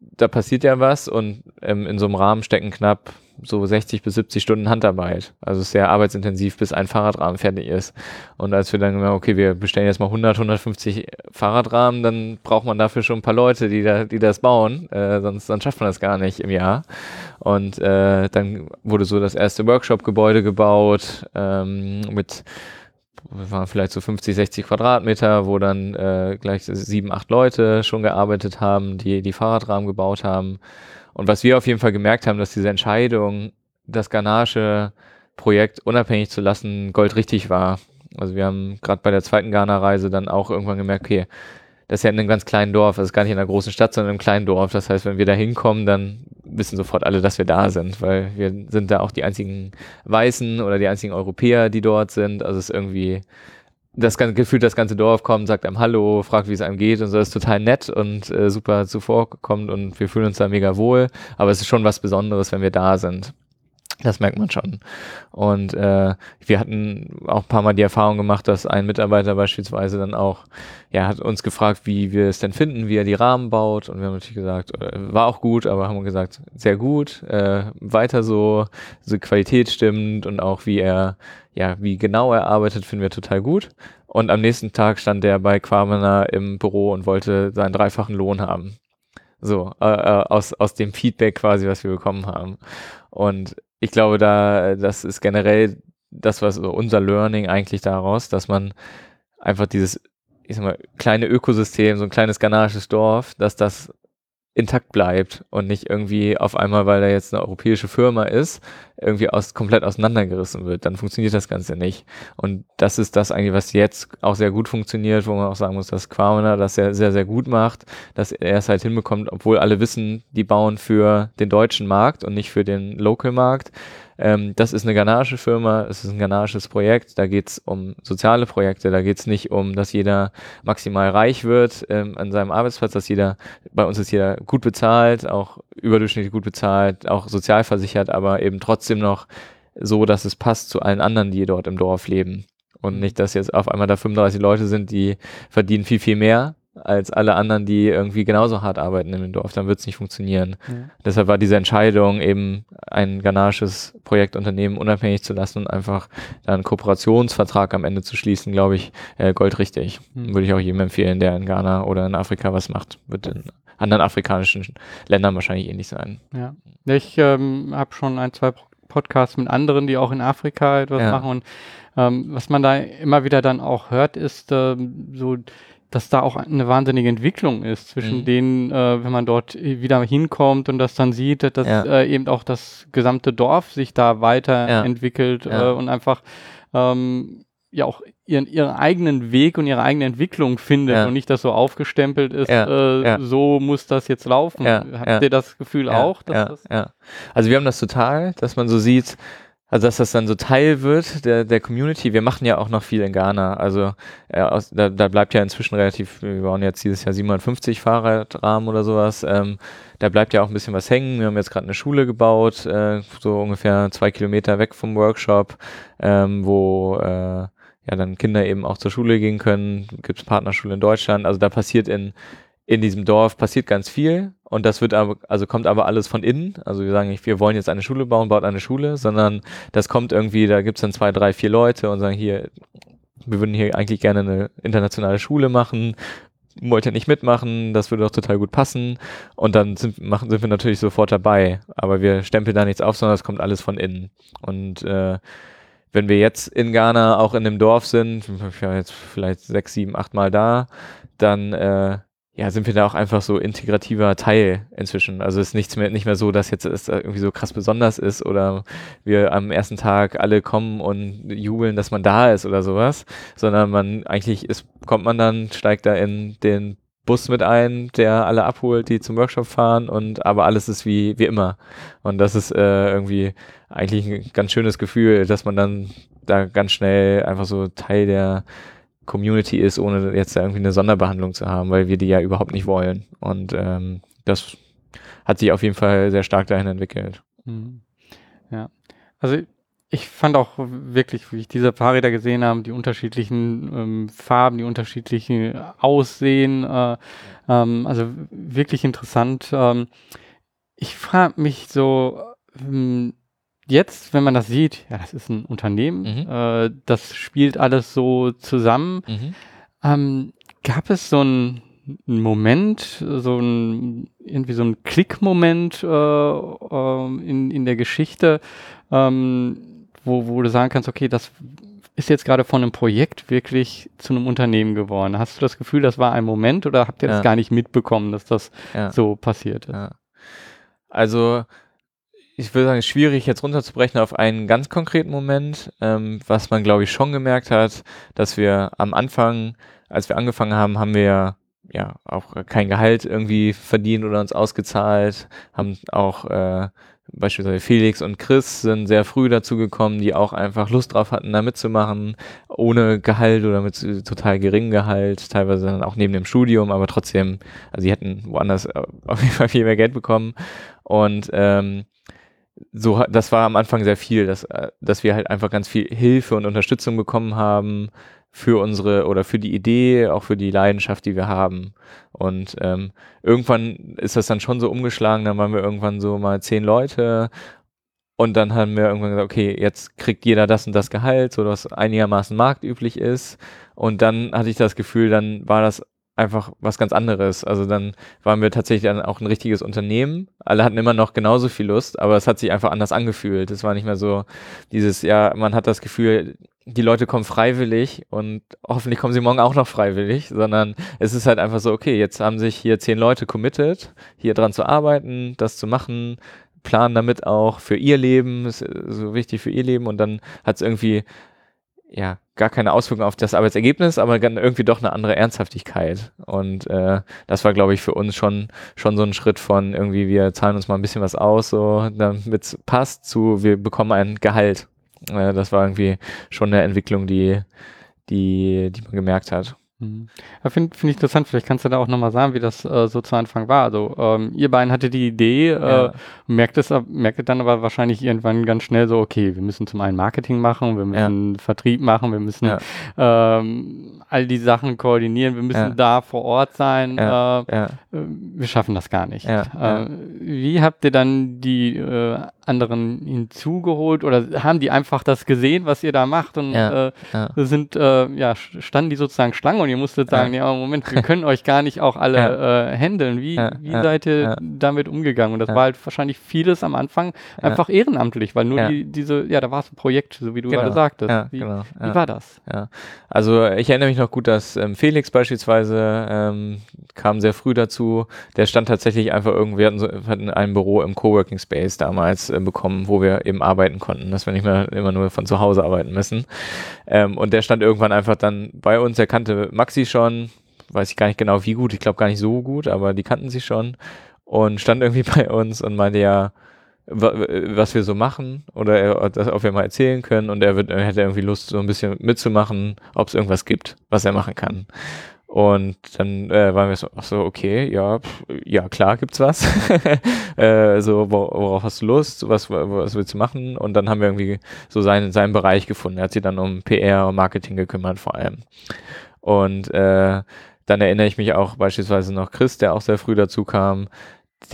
da passiert ja was und ähm, in so einem Rahmen stecken knapp so 60 bis 70 Stunden Handarbeit. Also sehr arbeitsintensiv, bis ein Fahrradrahmen fertig ist. Und als wir dann gemerkt okay, wir bestellen jetzt mal 100, 150 Fahrradrahmen, dann braucht man dafür schon ein paar Leute, die, da, die das bauen. Äh, sonst, sonst schafft man das gar nicht im Jahr. Und äh, dann wurde so das erste Workshop-Gebäude gebaut ähm, mit waren vielleicht so 50, 60 Quadratmeter, wo dann äh, gleich sieben, acht Leute schon gearbeitet haben, die die Fahrradrahmen gebaut haben. Und was wir auf jeden Fall gemerkt haben, dass diese Entscheidung, das Ganache-Projekt unabhängig zu lassen, goldrichtig war. Also wir haben gerade bei der zweiten Ghana-Reise dann auch irgendwann gemerkt, okay, das ist ja in einem ganz kleinen Dorf, das ist gar nicht in einer großen Stadt, sondern in einem kleinen Dorf. Das heißt, wenn wir da hinkommen, dann wissen sofort alle, dass wir da sind, weil wir sind da auch die einzigen Weißen oder die einzigen Europäer, die dort sind. Also es ist irgendwie das ganze Gefühl, das ganze Dorf kommt, sagt einem Hallo, fragt, wie es einem geht und so, das ist total nett und äh, super zuvorkommt und wir fühlen uns da mega wohl. Aber es ist schon was Besonderes, wenn wir da sind. Das merkt man schon. Und äh, wir hatten auch ein paar Mal die Erfahrung gemacht, dass ein Mitarbeiter beispielsweise dann auch, ja, hat uns gefragt, wie wir es denn finden, wie er die Rahmen baut. Und wir haben natürlich gesagt, äh, war auch gut, aber haben gesagt, sehr gut, äh, weiter so, so Qualität stimmt und auch wie er, ja, wie genau er arbeitet, finden wir total gut. Und am nächsten Tag stand er bei Quamena im Büro und wollte seinen dreifachen Lohn haben. So, äh, äh, aus, aus dem Feedback quasi, was wir bekommen haben. Und ich glaube, da, das ist generell das, was unser Learning eigentlich daraus, dass man einfach dieses, ich sag mal, kleine Ökosystem, so ein kleines ghanaisches Dorf, dass das intakt bleibt und nicht irgendwie auf einmal, weil da jetzt eine europäische Firma ist, irgendwie aus, komplett auseinandergerissen wird. Dann funktioniert das Ganze nicht. Und das ist das eigentlich, was jetzt auch sehr gut funktioniert, wo man auch sagen muss, dass Quamena das sehr, sehr, sehr gut macht, dass er es halt hinbekommt, obwohl alle wissen, die bauen für den deutschen Markt und nicht für den Local-Markt, ähm, das ist eine ghanaische Firma, es ist ein ghanaisches Projekt, da geht es um soziale Projekte, da geht es nicht um, dass jeder maximal reich wird ähm, an seinem Arbeitsplatz, dass jeder, bei uns ist jeder gut bezahlt, auch überdurchschnittlich gut bezahlt, auch sozialversichert, aber eben trotzdem noch so, dass es passt zu allen anderen, die dort im Dorf leben. Und mhm. nicht, dass jetzt auf einmal da 35 Leute sind, die verdienen viel, viel mehr als alle anderen, die irgendwie genauso hart arbeiten in dem Dorf, dann wird es nicht funktionieren. Ja. Deshalb war diese Entscheidung, eben ein ghanaisches Projektunternehmen unabhängig zu lassen und einfach einen Kooperationsvertrag am Ende zu schließen, glaube ich, äh, goldrichtig. Mhm. Würde ich auch jedem empfehlen, der in Ghana oder in Afrika was macht. Wird in anderen afrikanischen Ländern wahrscheinlich ähnlich sein. Ja. Ich ähm, habe schon ein, zwei Podcasts mit anderen, die auch in Afrika etwas ja. machen und ähm, was man da immer wieder dann auch hört, ist ähm, so dass da auch eine wahnsinnige Entwicklung ist zwischen mhm. denen, äh, wenn man dort wieder hinkommt und das dann sieht, dass ja. äh, eben auch das gesamte Dorf sich da weiterentwickelt ja. ja. äh, und einfach ähm, ja auch ihren, ihren eigenen Weg und ihre eigene Entwicklung findet und nicht das so aufgestempelt ist, äh, so muss das jetzt laufen. Habt ihr das Gefühl auch? Dass das ja. Also wir haben das total, dass man so sieht, Also dass das dann so Teil wird der, der Community. Wir machen ja auch noch viel in Ghana. Also äh, aus, da, da bleibt ja inzwischen relativ, wir bauen jetzt dieses Jahr 750 Fahrradrahmen oder sowas. Ähm, da bleibt ja auch ein bisschen was hängen. Wir haben jetzt gerade eine Schule gebaut, äh, so ungefähr zwei Kilometer weg vom Workshop, ähm, wo äh, ja dann Kinder eben auch zur Schule gehen können. Gibt es Partnerschule in Deutschland. Also da passiert in in diesem Dorf passiert ganz viel und das wird aber, also kommt aber alles von innen. Also wir sagen nicht, wir wollen jetzt eine Schule bauen, baut eine Schule, sondern das kommt irgendwie, da gibt's dann zwei, drei, vier Leute und sagen hier, wir würden hier eigentlich gerne eine internationale Schule machen, wollt ihr nicht mitmachen, das würde doch total gut passen. Und dann sind, machen, sind wir natürlich sofort dabei. Aber wir stempeln da nichts auf, sondern es kommt alles von innen. Und äh, wenn wir jetzt in Ghana auch in dem Dorf sind, ja jetzt vielleicht sechs, sieben, acht Mal da, dann äh, ja, sind wir da auch einfach so integrativer Teil inzwischen. Also es ist nichts mehr, nicht mehr so, dass jetzt es irgendwie so krass besonders ist oder wir am ersten Tag alle kommen und jubeln, dass man da ist oder sowas, sondern man eigentlich ist, kommt man dann, steigt da in den Bus mit ein, der alle abholt, die zum Workshop fahren und aber alles ist wie, wie immer. Und das ist äh, irgendwie eigentlich ein ganz schönes Gefühl, dass man dann da ganz schnell einfach so Teil der Community ist, ohne jetzt irgendwie eine Sonderbehandlung zu haben, weil wir die ja überhaupt nicht wollen. Und ähm, das hat sich auf jeden Fall sehr stark dahin entwickelt. Mhm. Ja, also ich fand auch wirklich, wie ich diese Fahrräder gesehen habe, die unterschiedlichen ähm, Farben, die unterschiedlichen Aussehen, äh, ähm, also wirklich interessant. Ähm, ich frage mich so, ähm, jetzt, wenn man das sieht, ja, das ist ein Unternehmen, mhm. äh, das spielt alles so zusammen. Mhm. Ähm, gab es so einen Moment, so ein irgendwie so ein Klickmoment äh, äh, in, in der Geschichte, ähm, wo, wo du sagen kannst, okay, das ist jetzt gerade von einem Projekt wirklich zu einem Unternehmen geworden. Hast du das Gefühl, das war ein Moment oder habt ihr ja. das gar nicht mitbekommen, dass das ja. so passiert ist? Ja. Also ich würde sagen, schwierig jetzt runterzubrechen auf einen ganz konkreten Moment, ähm, was man glaube ich schon gemerkt hat, dass wir am Anfang, als wir angefangen haben, haben wir ja auch kein Gehalt irgendwie verdient oder uns ausgezahlt, haben auch äh, beispielsweise Felix und Chris sind sehr früh dazu gekommen, die auch einfach Lust drauf hatten, da mitzumachen, ohne Gehalt oder mit total geringem Gehalt, teilweise dann auch neben dem Studium, aber trotzdem, also sie hätten woanders auf jeden Fall viel mehr Geld bekommen. Und ähm, so, das war am Anfang sehr viel, dass, äh, dass wir halt einfach ganz viel Hilfe und Unterstützung bekommen haben für unsere oder für die Idee, auch für die Leidenschaft, die wir haben. Und ähm, irgendwann ist das dann schon so umgeschlagen, dann waren wir irgendwann so mal zehn Leute und dann haben wir irgendwann gesagt, okay, jetzt kriegt jeder das und das Gehalt, so dass einigermaßen marktüblich ist. Und dann hatte ich das Gefühl, dann war das einfach was ganz anderes. Also dann waren wir tatsächlich dann auch ein richtiges Unternehmen. Alle hatten immer noch genauso viel Lust, aber es hat sich einfach anders angefühlt. Es war nicht mehr so dieses, ja, man hat das Gefühl, die Leute kommen freiwillig und hoffentlich kommen sie morgen auch noch freiwillig, sondern es ist halt einfach so, okay, jetzt haben sich hier zehn Leute committed, hier dran zu arbeiten, das zu machen, planen damit auch für ihr Leben, ist so wichtig für ihr Leben und dann hat es irgendwie ja, gar keine Auswirkungen auf das Arbeitsergebnis, aber irgendwie doch eine andere Ernsthaftigkeit. Und äh, das war, glaube ich, für uns schon, schon so ein Schritt von irgendwie, wir zahlen uns mal ein bisschen was aus, so damit es passt, zu wir bekommen ein Gehalt. Äh, das war irgendwie schon eine Entwicklung, die, die, die man gemerkt hat. Mhm. Ja, Finde find ich interessant, vielleicht kannst du da auch nochmal sagen, wie das äh, so zu Anfang war. Also ähm, ihr beiden hattet die Idee, äh, ja. merkt es merkt dann aber wahrscheinlich irgendwann ganz schnell so, okay, wir müssen zum einen Marketing machen, wir müssen ja. Vertrieb machen, wir müssen ähm, all die Sachen koordinieren, wir müssen da vor Ort sein. Äh, wir schaffen das gar nicht. Äh, wie habt ihr dann die äh, anderen hinzugeholt oder haben die einfach das gesehen, was ihr da macht und äh, sind äh, ja standen die sozusagen Schlange und ihr musstet sagen, ja, ja Moment, wir können euch gar nicht auch alle äh, handeln. Wie, wie seid ihr damit umgegangen? Und das war halt wahrscheinlich vieles am Anfang einfach ehrenamtlich, weil nur die, diese, ja, da war es ein Projekt, so wie du genau. gerade sagtest. Wie, genau. wie, war das? Ja. Also ich erinnere mich noch gut, dass ähm, Felix beispielsweise ähm, kam sehr früh dazu. Der stand tatsächlich einfach irgendwie, wir hatten, so, hatten ein Büro im Coworking Space damals äh, bekommen, wo wir eben arbeiten konnten, dass wir nicht mehr immer nur von zu Hause arbeiten müssen. Ähm, und der stand irgendwann einfach dann bei uns, er kannte Maxi schon, weiß ich gar nicht genau wie gut, ich glaube gar nicht so gut, aber die kannten sich schon und stand irgendwie bei uns und meinte ja, was wir so machen oder dass, ob wir mal erzählen können und er, wird, er hätte irgendwie Lust, so ein bisschen mitzumachen, ob es irgendwas gibt, was er machen kann. Und dann äh, waren wir so, ach so, okay, ja, pff, ja, klar gibt's was. äh, so, worauf hast du Lust? Was, was willst du machen? Und dann haben wir irgendwie so seinen, seinen Bereich gefunden. Er hat sich dann um PR und Marketing gekümmert vor allem. Und äh, dann erinnere ich mich auch beispielsweise noch Chris, der auch sehr früh dazu kam.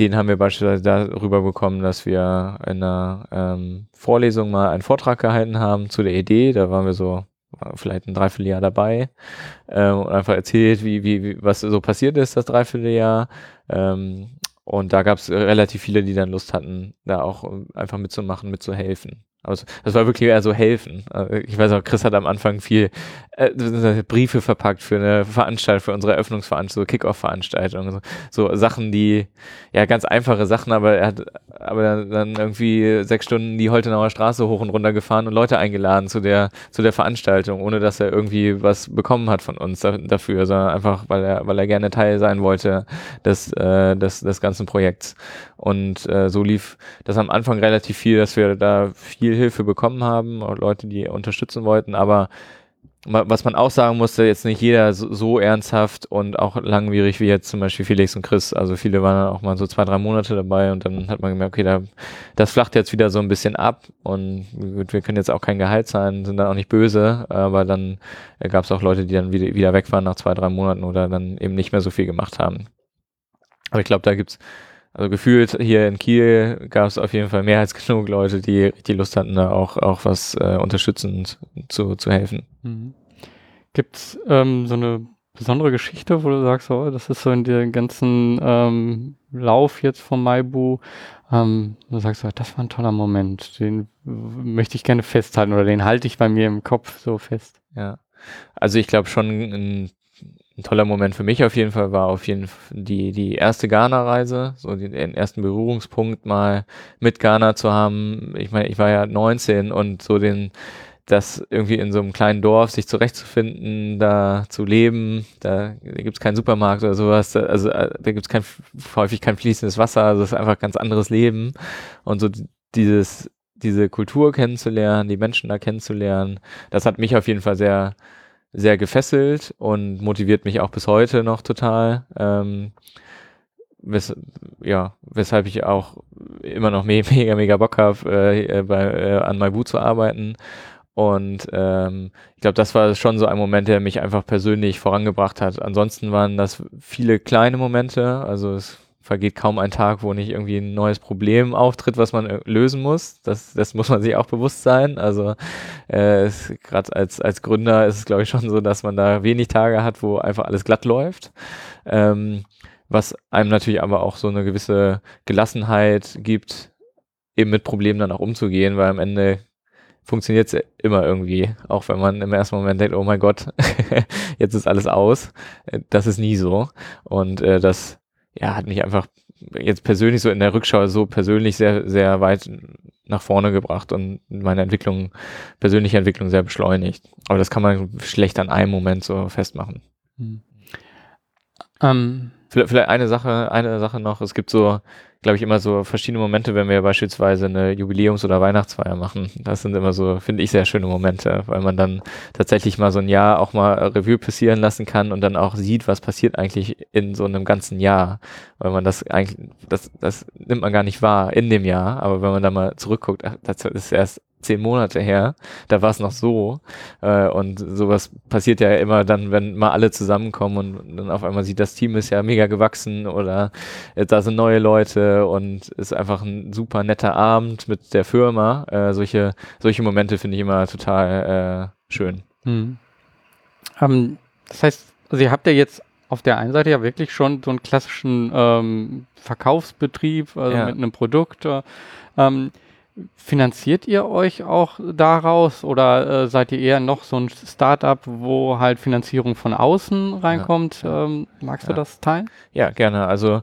Den haben wir beispielsweise darüber bekommen, dass wir in einer ähm, Vorlesung mal einen Vortrag gehalten haben zu der Idee. Da waren wir so vielleicht ein Dreivierteljahr dabei ähm, und einfach erzählt, wie, wie, was so passiert ist, das Dreivierteljahr. Ähm, und da gab es relativ viele, die dann Lust hatten, da auch einfach mitzumachen, mitzuhelfen. Also das war wirklich eher so helfen. Also ich weiß auch, Chris hat am Anfang viel äh, Briefe verpackt für eine Veranstaltung, für unsere Eröffnungsveranstaltung, so Kick-Off-Veranstaltungen, so, so Sachen, die, ja, ganz einfache Sachen, aber er hat aber dann irgendwie sechs Stunden die Holtenauer Straße hoch und runter gefahren und Leute eingeladen zu der, zu der Veranstaltung, ohne dass er irgendwie was bekommen hat von uns dafür, sondern einfach, weil er, weil er gerne Teil sein wollte des, äh, des, des ganzen Projekts. Und äh, so lief das am Anfang relativ viel, dass wir da viel Hilfe bekommen haben, Leute, die unterstützen wollten, aber was man auch sagen musste, jetzt nicht jeder so, so, ernsthaft und auch langwierig wie jetzt zum Beispiel Felix und Chris. Also viele waren dann auch mal so zwei, drei Monate dabei und dann hat man gemerkt, okay, da, das flacht jetzt wieder so ein bisschen ab und wir können jetzt auch kein Gehalt zahlen, sind dann auch nicht böse, aber dann gab es auch Leute, die dann wieder, wieder weg waren nach zwei, drei Monaten oder dann eben nicht mehr so viel gemacht haben. Aber ich glaube, da gibt's also gefühlt hier in Kiel gab es auf jeden Fall mehr als genug Leute, die die Lust hatten, da auch, auch was äh, unterstützend zu, zu helfen. Mhm. Gibt es ähm, so eine besondere Geschichte, wo du sagst, oh, das ist so in dem ganzen ähm, Lauf jetzt von Maibu, ähm, du sagst, oh, das war ein toller Moment, den möchte ich gerne festhalten oder den halte ich bei mir im Kopf so fest. Ja, also ich glaube schon ein ein toller Moment für mich auf jeden Fall war auf jeden Fall die, die erste Ghana-Reise, so den, ersten Berührungspunkt mal mit Ghana zu haben. Ich meine, ich war ja 19 und so den, das irgendwie in so einem kleinen Dorf sich zurechtzufinden, da zu leben, da, da gibt es keinen Supermarkt oder sowas, also äh, da gibt es kein, häufig kein fließendes Wasser, also es ist einfach ganz anderes Leben und so dieses, diese Kultur kennenzulernen, die Menschen da kennenzulernen, das hat mich auf jeden Fall sehr sehr gefesselt und motiviert mich auch bis heute noch total. Ähm, wes ja, weshalb ich auch immer noch me mega, mega Bock habe, äh, bei, äh, an Maibu zu arbeiten. Und ähm, ich glaube, das war schon so ein Moment, der mich einfach persönlich vorangebracht hat. Ansonsten waren das viele kleine Momente. Also es vergeht kaum ein Tag, wo nicht irgendwie ein neues Problem auftritt, was man äh, lösen muss. Das, das muss man sich auch bewusst sein. Also äh, gerade als, als Gründer ist es, glaube ich, schon so, dass man da wenig Tage hat, wo einfach alles glatt läuft. Ähm, was einem natürlich aber auch so eine gewisse Gelassenheit gibt, eben mit Problemen dann auch umzugehen, weil am Ende funktioniert es immer irgendwie, auch wenn man im ersten Moment denkt, oh mein Gott, jetzt ist alles aus. Äh, das ist nie so. Und äh, das ja, hat mich einfach jetzt persönlich so in der Rückschau so persönlich sehr, sehr weit nach vorne gebracht und meine Entwicklung, persönliche Entwicklung sehr beschleunigt. Aber das kann man schlecht an einem Moment so festmachen. Mhm. Ähm. Vielleicht, vielleicht eine Sache, eine Sache noch. Es gibt so glaube ich, immer so verschiedene Momente, wenn wir beispielsweise eine Jubiläums- oder Weihnachtsfeier machen. Das sind immer so, finde ich, sehr schöne Momente, weil man dann tatsächlich mal so ein Jahr auch mal Revue passieren lassen kann und dann auch sieht, was passiert eigentlich in so einem ganzen Jahr. Weil man das eigentlich, das, das nimmt man gar nicht wahr in dem Jahr, aber wenn man da mal zurückguckt, ach, das ist erst zehn Monate her, da war es noch so. Äh, und sowas passiert ja immer dann, wenn mal alle zusammenkommen und dann auf einmal sieht, das Team ist ja mega gewachsen oder äh, da sind neue Leute und ist einfach ein super netter Abend mit der Firma. Äh, solche, solche Momente finde ich immer total schön. Hm. Um, das heißt, also ihr habt ja jetzt auf der einen Seite ja wirklich schon so einen klassischen ähm, Verkaufsbetrieb, also ja. mit einem Produkt. Äh, ähm, Finanziert ihr euch auch daraus oder äh, seid ihr eher noch so ein Startup, wo halt Finanzierung von außen reinkommt? Ja. Ähm, magst ja. du das teilen? Ja, gerne. Also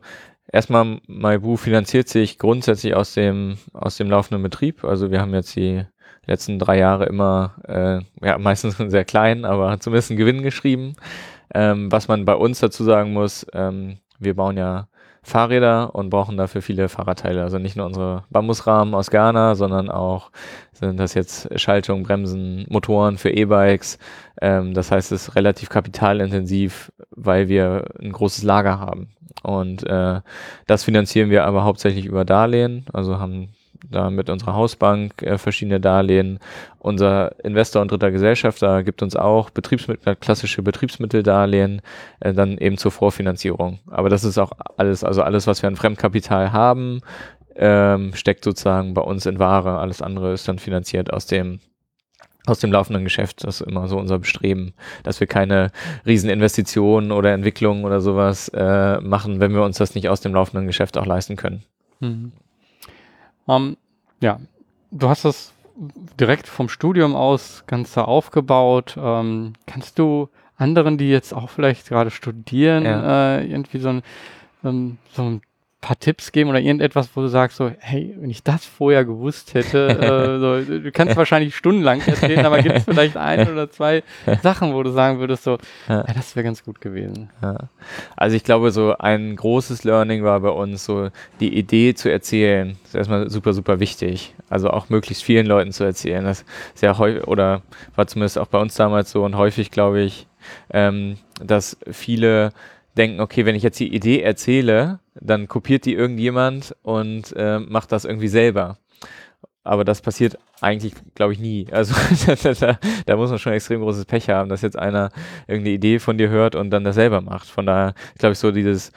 erstmal Maibu finanziert sich grundsätzlich aus dem aus dem laufenden Betrieb. Also wir haben jetzt die letzten drei Jahre immer äh, ja meistens sehr klein, aber zumindest einen Gewinn geschrieben. Ähm, was man bei uns dazu sagen muss, ähm, wir bauen ja Fahrräder und brauchen dafür viele Fahrradteile. Also nicht nur unsere Bambusrahmen aus Ghana, sondern auch sind das jetzt Schaltung, Bremsen, Motoren für E-Bikes. Ähm, das heißt, es ist relativ kapitalintensiv, weil wir ein großes Lager haben. Und äh, das finanzieren wir aber hauptsächlich über Darlehen, also haben da mit unserer Hausbank äh, verschiedene Darlehen. Unser Investor und dritter Gesellschafter gibt uns auch Betriebsmittel, klassische Betriebsmitteldarlehen, äh, dann eben zur Vorfinanzierung. Aber das ist auch alles, also alles, was wir an Fremdkapital haben, ähm, steckt sozusagen bei uns in Ware. Alles andere ist dann finanziert aus dem aus dem laufenden Geschäft. Das ist immer so unser Bestreben, dass wir keine Rieseninvestitionen oder Entwicklungen oder sowas äh, machen, wenn wir uns das nicht aus dem laufenden Geschäft auch leisten können. Mhm. Um, ja, du hast das direkt vom Studium aus ganz da aufgebaut. Ähm, kannst du anderen, die jetzt auch vielleicht gerade studieren, ja. äh, irgendwie so ein, ähm, so ein paar Tipps geben oder irgendetwas, wo du sagst so, hey, wenn ich das vorher gewusst hätte, äh, so, du kannst wahrscheinlich stundenlang erzählen, aber gibt es vielleicht ein oder zwei Sachen, wo du sagen würdest so, ja, ja das wäre ganz gut gewesen. Ja. Also ich glaube, so ein großes Learning war bei uns so, die Idee zu erzählen, ist erstmal super, super wichtig. Also auch möglichst vielen Leuten zu erzählen. Das sehr häufig, oder war zumindest auch bei uns damals so und häufig, glaube ich, ähm, dass viele denken, okay, wenn ich jetzt die Idee erzähle, dann kopiert die irgendjemand und äh, macht das irgendwie selber. Aber das passiert eigentlich, glaube ich, nie. Also da, da, muss man schon extrem großes Pech haben, dass jetzt einer irgendeine Idee von dir hört und dann das selber macht. Von daher, glaube ich, so dieses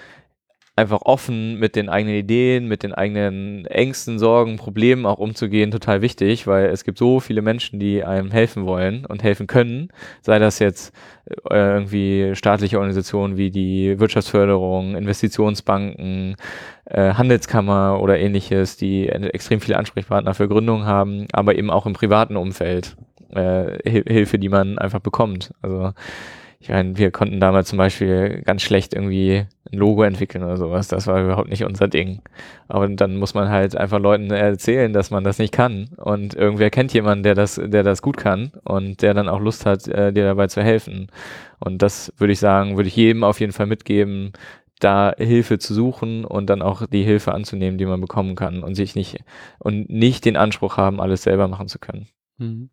einfach offen mit den eigenen Ideen, mit den eigenen Ängsten, Sorgen, Problemen auch umzugehen, total wichtig, weil es gibt so viele Menschen, die einem helfen wollen und helfen können, sei das jetzt äh, irgendwie staatliche Organisationen wie die Wirtschaftsförderung, Investitionsbanken, äh, Handelskammer oder ähnliches, die extrem viele Ansprechpartner für Gründungen haben, aber eben auch im privaten Umfeld äh, Hilfe, die man einfach bekommt. Also ich meine, wir konnten damals zum Beispiel ganz schlecht irgendwie ein Logo entwickeln oder sowas. Das war überhaupt nicht unser Ding. Aber dann muss man halt einfach Leuten erzählen, dass man das nicht kann. Und irgendwer kennt jemanden, der das, der das gut kann und der dann auch Lust hat, äh, dir dabei zu helfen. Und das würde ich sagen, würde ich jedem auf jeden Fall mitgeben, da Hilfe zu suchen und dann auch die Hilfe anzunehmen, die man bekommen kann und sich nicht und nicht den Anspruch haben, alles selber machen zu können. Mhm.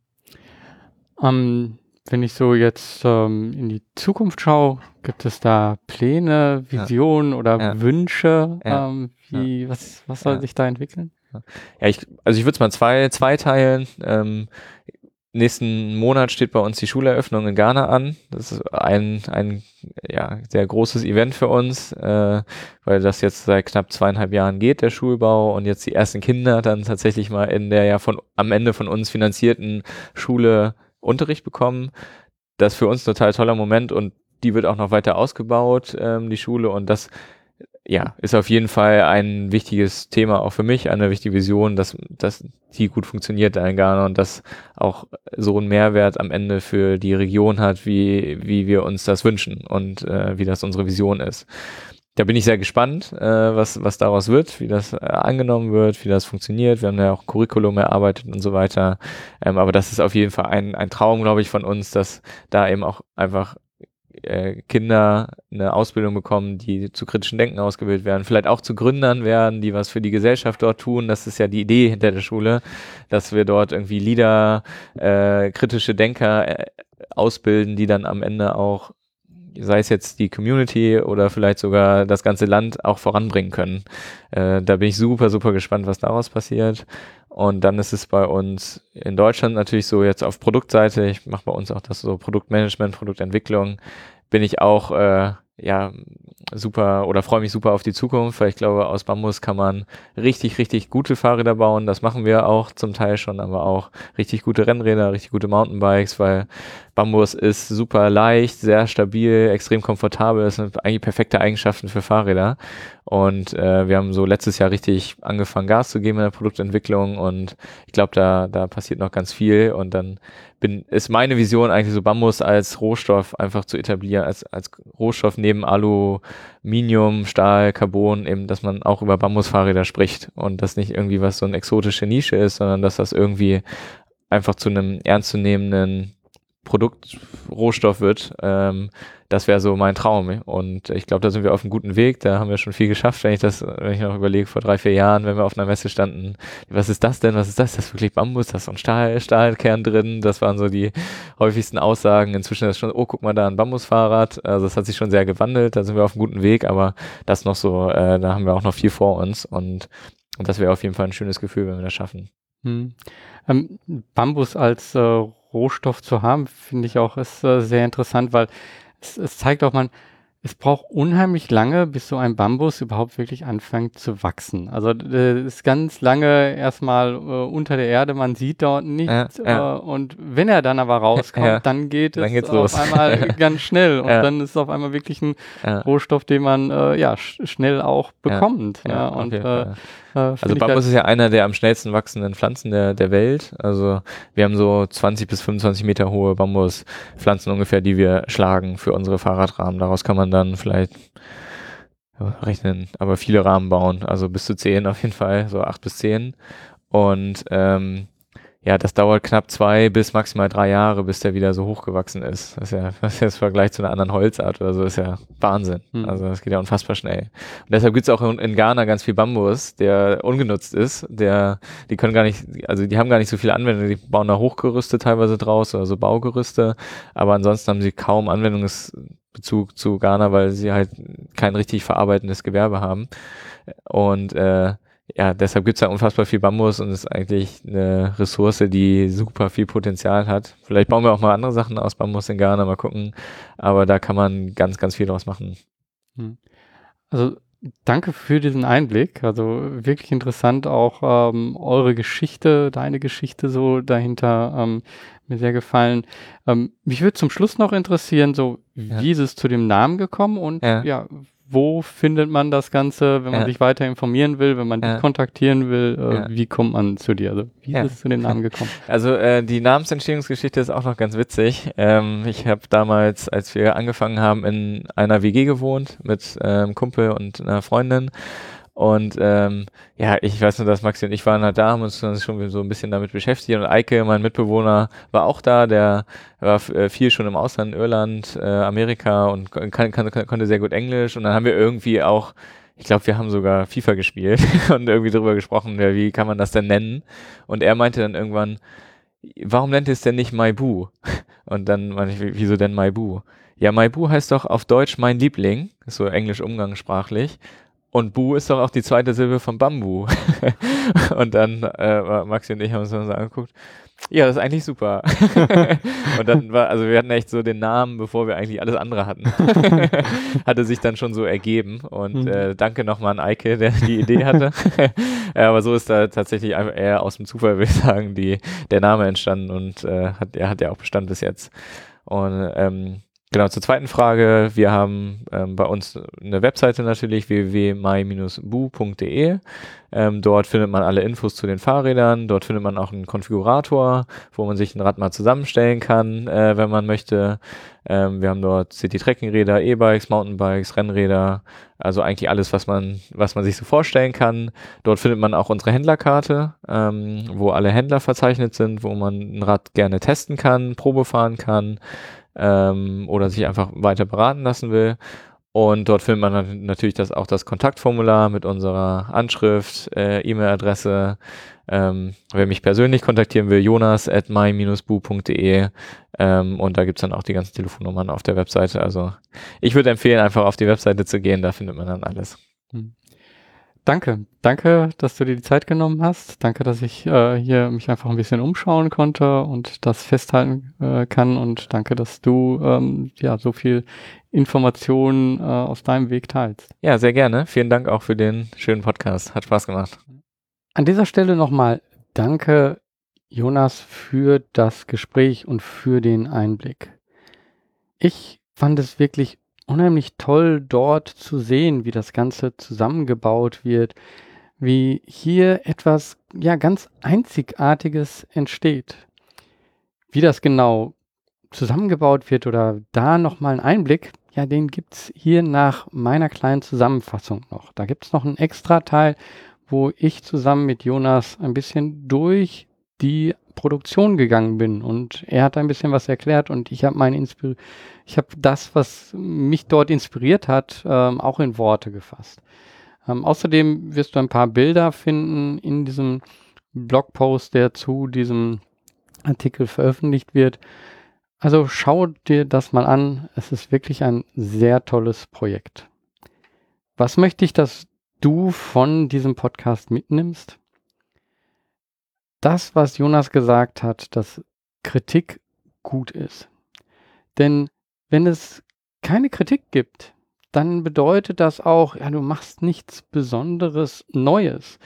Ähm, wenn ich so jetzt ähm, in die Zukunft schaue, gibt es da Pläne, Visionen ja. oder ja. Wünsche? Ähm, wie, Was, was soll sich da entwickeln? Ja, ich, also ich würde es mal zwei, zwei teilen. Ähm, nächsten Monat steht bei uns die Schuleröffnung in Ghana an. Das ist ein, ein ja, sehr großes Event für uns, äh, weil das jetzt seit knapp zweieinhalb Jahren geht, der Schulbau, und jetzt die ersten Kinder dann tatsächlich mal in der ja von am Ende von uns finanzierten Schule Unterricht bekommen. Das ist für uns ein total toller Moment und die wird auch noch weiter ausgebaut, ähm, die Schule. Und das ja, ist auf jeden Fall ein wichtiges Thema auch für mich, eine wichtige Vision, dass, dass die gut funktioniert in Ghana und dass auch so ein Mehrwert am Ende für die Region hat, wie, wie wir uns das wünschen und äh, wie das unsere Vision ist da bin ich sehr gespannt, äh, was, was daraus wird, wie das äh, angenommen wird, wie das funktioniert. Wir haben ja auch Curriculum erarbeitet und so weiter. Ähm, aber das ist auf jeden Fall ein, ein Traum, glaube ich, von uns, dass da eben auch einfach äh, Kinder eine Ausbildung bekommen, die zu kritischen Denken ausgebildet werden, vielleicht auch zu Gründern werden, die was für die Gesellschaft dort tun. Das ist ja die Idee hinter der Schule, dass wir dort irgendwie Leader, äh, kritische Denker äh, ausbilden, die dann am Ende auch sei es jetzt die Community oder vielleicht sogar das ganze Land auch voranbringen können. Äh, da bin ich super, super gespannt, was daraus passiert. Und dann ist es bei uns in Deutschland natürlich so jetzt auf Produktseite, ich mache bei uns auch das so Produktmanagement, Produktentwicklung, bin ich auch äh, ja, super oder freue mich super auf die Zukunft, weil ich glaube, aus Bambus kann man richtig, richtig gute Fahrräder bauen. Das machen wir auch zum Teil schon, aber auch richtig gute Rennräder, richtig gute Mountainbikes, weil Bambus ist super leicht, sehr stabil, extrem komfortabel. Das sind eigentlich perfekte Eigenschaften für Fahrräder. Und äh, wir haben so letztes Jahr richtig angefangen, Gas zu geben in der Produktentwicklung und ich glaube, da, da passiert noch ganz viel und dann bin, ist meine Vision eigentlich so Bambus als Rohstoff einfach zu etablieren, als, als Rohstoff neben Aluminium, Stahl, Carbon, eben, dass man auch über Bambusfahrräder spricht und das nicht irgendwie was so eine exotische Nische ist, sondern dass das irgendwie einfach zu einem ernstzunehmenden Produktrohstoff wird, ähm, das wäre so mein Traum. Und ich glaube, da sind wir auf einem guten Weg. Da haben wir schon viel geschafft, wenn ich das, wenn ich noch überlege, vor drei, vier Jahren, wenn wir auf einer Messe standen, was ist das denn? Was ist das? Das ist wirklich Bambus, da ist so ein Stahl, Stahlkern drin. Das waren so die häufigsten Aussagen. Inzwischen ist schon, oh, guck mal da, ein Bambusfahrrad. Also das hat sich schon sehr gewandelt, da sind wir auf einem guten Weg, aber das noch so, äh, da haben wir auch noch viel vor uns und, und das wäre auf jeden Fall ein schönes Gefühl, wenn wir das schaffen. Hm. Ähm, Bambus als äh, Rohstoff zu haben, finde ich auch ist äh, sehr interessant, weil es, es zeigt auch, man, es braucht unheimlich lange, bis so ein Bambus überhaupt wirklich anfängt zu wachsen. Also äh, ist ganz lange erstmal äh, unter der Erde, man sieht dort nichts. Ja, ja. Äh, und wenn er dann aber rauskommt, ja. dann geht dann es auf los. einmal ganz schnell. Und dann ist es auf einmal wirklich ein Rohstoff, den man äh, ja sch schnell auch bekommt. Ja, und äh, also Bambus ist ja einer der am schnellsten wachsenden Pflanzen der, der Welt. Also wir haben so 20 bis 25 Meter hohe Bambuspflanzen ungefähr, die wir schlagen für unsere Fahrradrahmen. Daraus kann man dann vielleicht rechnen, aber viele Rahmen bauen. Also bis zu 10 auf jeden Fall, so 8 bis 10. Und ähm, ja, das dauert knapp zwei bis maximal drei Jahre, bis der wieder so hochgewachsen ist. Das ist ja, das ist ja im Vergleich zu einer anderen Holzart oder so, ist ja Wahnsinn. Mhm. Also das geht ja unfassbar schnell. Und deshalb gibt's auch in, in, Ghana ganz viel Bambus, der ungenutzt ist. Der, die können gar nicht, also die haben gar nicht so viele Anwendungen. Die bauen da Hochgerüste teilweise draus oder so Baugerüste. Aber ansonsten haben sie kaum Anwendungsbezug zu Ghana, weil sie halt kein richtig verarbeitendes Gewerbe haben. Und äh, ja, deshalb gibt's da unfassbar viel Bambus und ist eigentlich eine Ressource, die super viel Potenzial hat. Vielleicht bauen wir auch mal andere Sachen aus Bambus in Ghana, mal gucken. Aber da kann man ganz, ganz viel draus machen. Hm. Also danke für diesen Einblick. Also wirklich interessant auch ähm, eure Geschichte, deine Geschichte so dahinter. Ähm, mir sehr gefallen. Ähm, mich würde zum Schluss noch interessieren, so ja. wie ist es zu dem Namen gekommen und ja, ja wo findet man das Ganze, wenn man ja. sich weiter informieren will, wenn man ja. dich kontaktieren will, äh, ja. wie kommt man zu dir? Also wie ist es zu den Namen gekommen? Also äh, die Namensentstehungsgeschichte ist auch noch ganz witzig. Ähm, ich habe damals, als wir angefangen haben, in einer WG gewohnt mit ähm, Kumpel und einer Freundin und ähm, ja, ich weiß nur, dass Maxi und ich waren halt da, haben uns schon so ein bisschen damit beschäftigt. Und Eike, mein Mitbewohner, war auch da. Der war äh, viel schon im Ausland, Irland, äh, Amerika und kann, kann, kann, konnte sehr gut Englisch. Und dann haben wir irgendwie auch, ich glaube, wir haben sogar FIFA gespielt und irgendwie darüber gesprochen, ja, wie kann man das denn nennen? Und er meinte dann irgendwann, warum nennt ihr es denn nicht Maibu? Und dann meinte ich, wieso denn Maibu? Ja, Maibu heißt doch auf Deutsch mein Liebling, so englisch umgangssprachlich. Und Bu ist doch auch die zweite Silbe von Bambu. und dann äh, Maxi und ich haben uns dann so angeguckt. Ja, das ist eigentlich super. und dann war, also wir hatten echt so den Namen, bevor wir eigentlich alles andere hatten. hatte sich dann schon so ergeben. Und mhm. äh, danke nochmal an Eike, der die Idee hatte. ja, aber so ist da tatsächlich einfach eher aus dem Zufall, würde ich sagen, die, der Name entstanden und äh, hat, er hat ja auch Bestand bis jetzt. Und ähm, Genau, zur zweiten Frage. Wir haben ähm, bei uns eine Webseite natürlich, www.my-bu.de. Ähm, dort findet man alle Infos zu den Fahrrädern. Dort findet man auch einen Konfigurator, wo man sich ein Rad mal zusammenstellen kann, äh, wenn man möchte. Ähm, wir haben dort City-Trekking-Räder, E-Bikes, Mountainbikes, Rennräder. Also eigentlich alles, was man, was man sich so vorstellen kann. Dort findet man auch unsere Händlerkarte, ähm, wo alle Händler verzeichnet sind, wo man ein Rad gerne testen kann, Probe fahren kann ähm, oder sich einfach weiter beraten lassen will. Und dort findet man natürlich das, auch das Kontaktformular mit unserer Anschrift, äh, E-Mail-Adresse. Ähm, wer mich persönlich kontaktieren will, jonas at my-bu.de ähm, und da gibt's dann auch die ganzen Telefonnummern auf der Webseite. Also ich würde empfehlen, einfach auf die Webseite zu gehen, da findet man dann alles. Hm. Danke, danke, dass du dir die Zeit genommen hast. Danke, dass ich äh, hier mich einfach ein bisschen umschauen konnte und das festhalten äh, kann. Und danke, dass du ähm, ja so viel Informationen äh, aus deinem Weg teilst. Ja, sehr gerne. Vielen Dank auch für den schönen Podcast. Hat Spaß gemacht. An dieser Stelle nochmal danke, Jonas, für das Gespräch und für den Einblick. Ich fand es wirklich unheimlich toll dort zu sehen, wie das Ganze zusammengebaut wird, wie hier etwas ja ganz Einzigartiges entsteht. Wie das genau zusammengebaut wird oder da nochmal einen Einblick, ja, den gibt's hier nach meiner kleinen Zusammenfassung noch. Da gibt's noch einen extra Teil, wo ich zusammen mit Jonas ein bisschen durch die Produktion gegangen bin und er hat ein bisschen was erklärt und ich habe meine Inspir ich habe das, was mich dort inspiriert hat, ähm, auch in Worte gefasst. Ähm, außerdem wirst du ein paar Bilder finden in diesem Blogpost, der zu diesem Artikel veröffentlicht wird. Also schau dir das mal an. Es ist wirklich ein sehr tolles Projekt. Was möchte ich, dass du von diesem Podcast mitnimmst? Das, was Jonas gesagt hat, dass Kritik gut ist. Denn wenn es keine Kritik gibt, dann bedeutet das auch, ja, du machst nichts Besonderes Neues.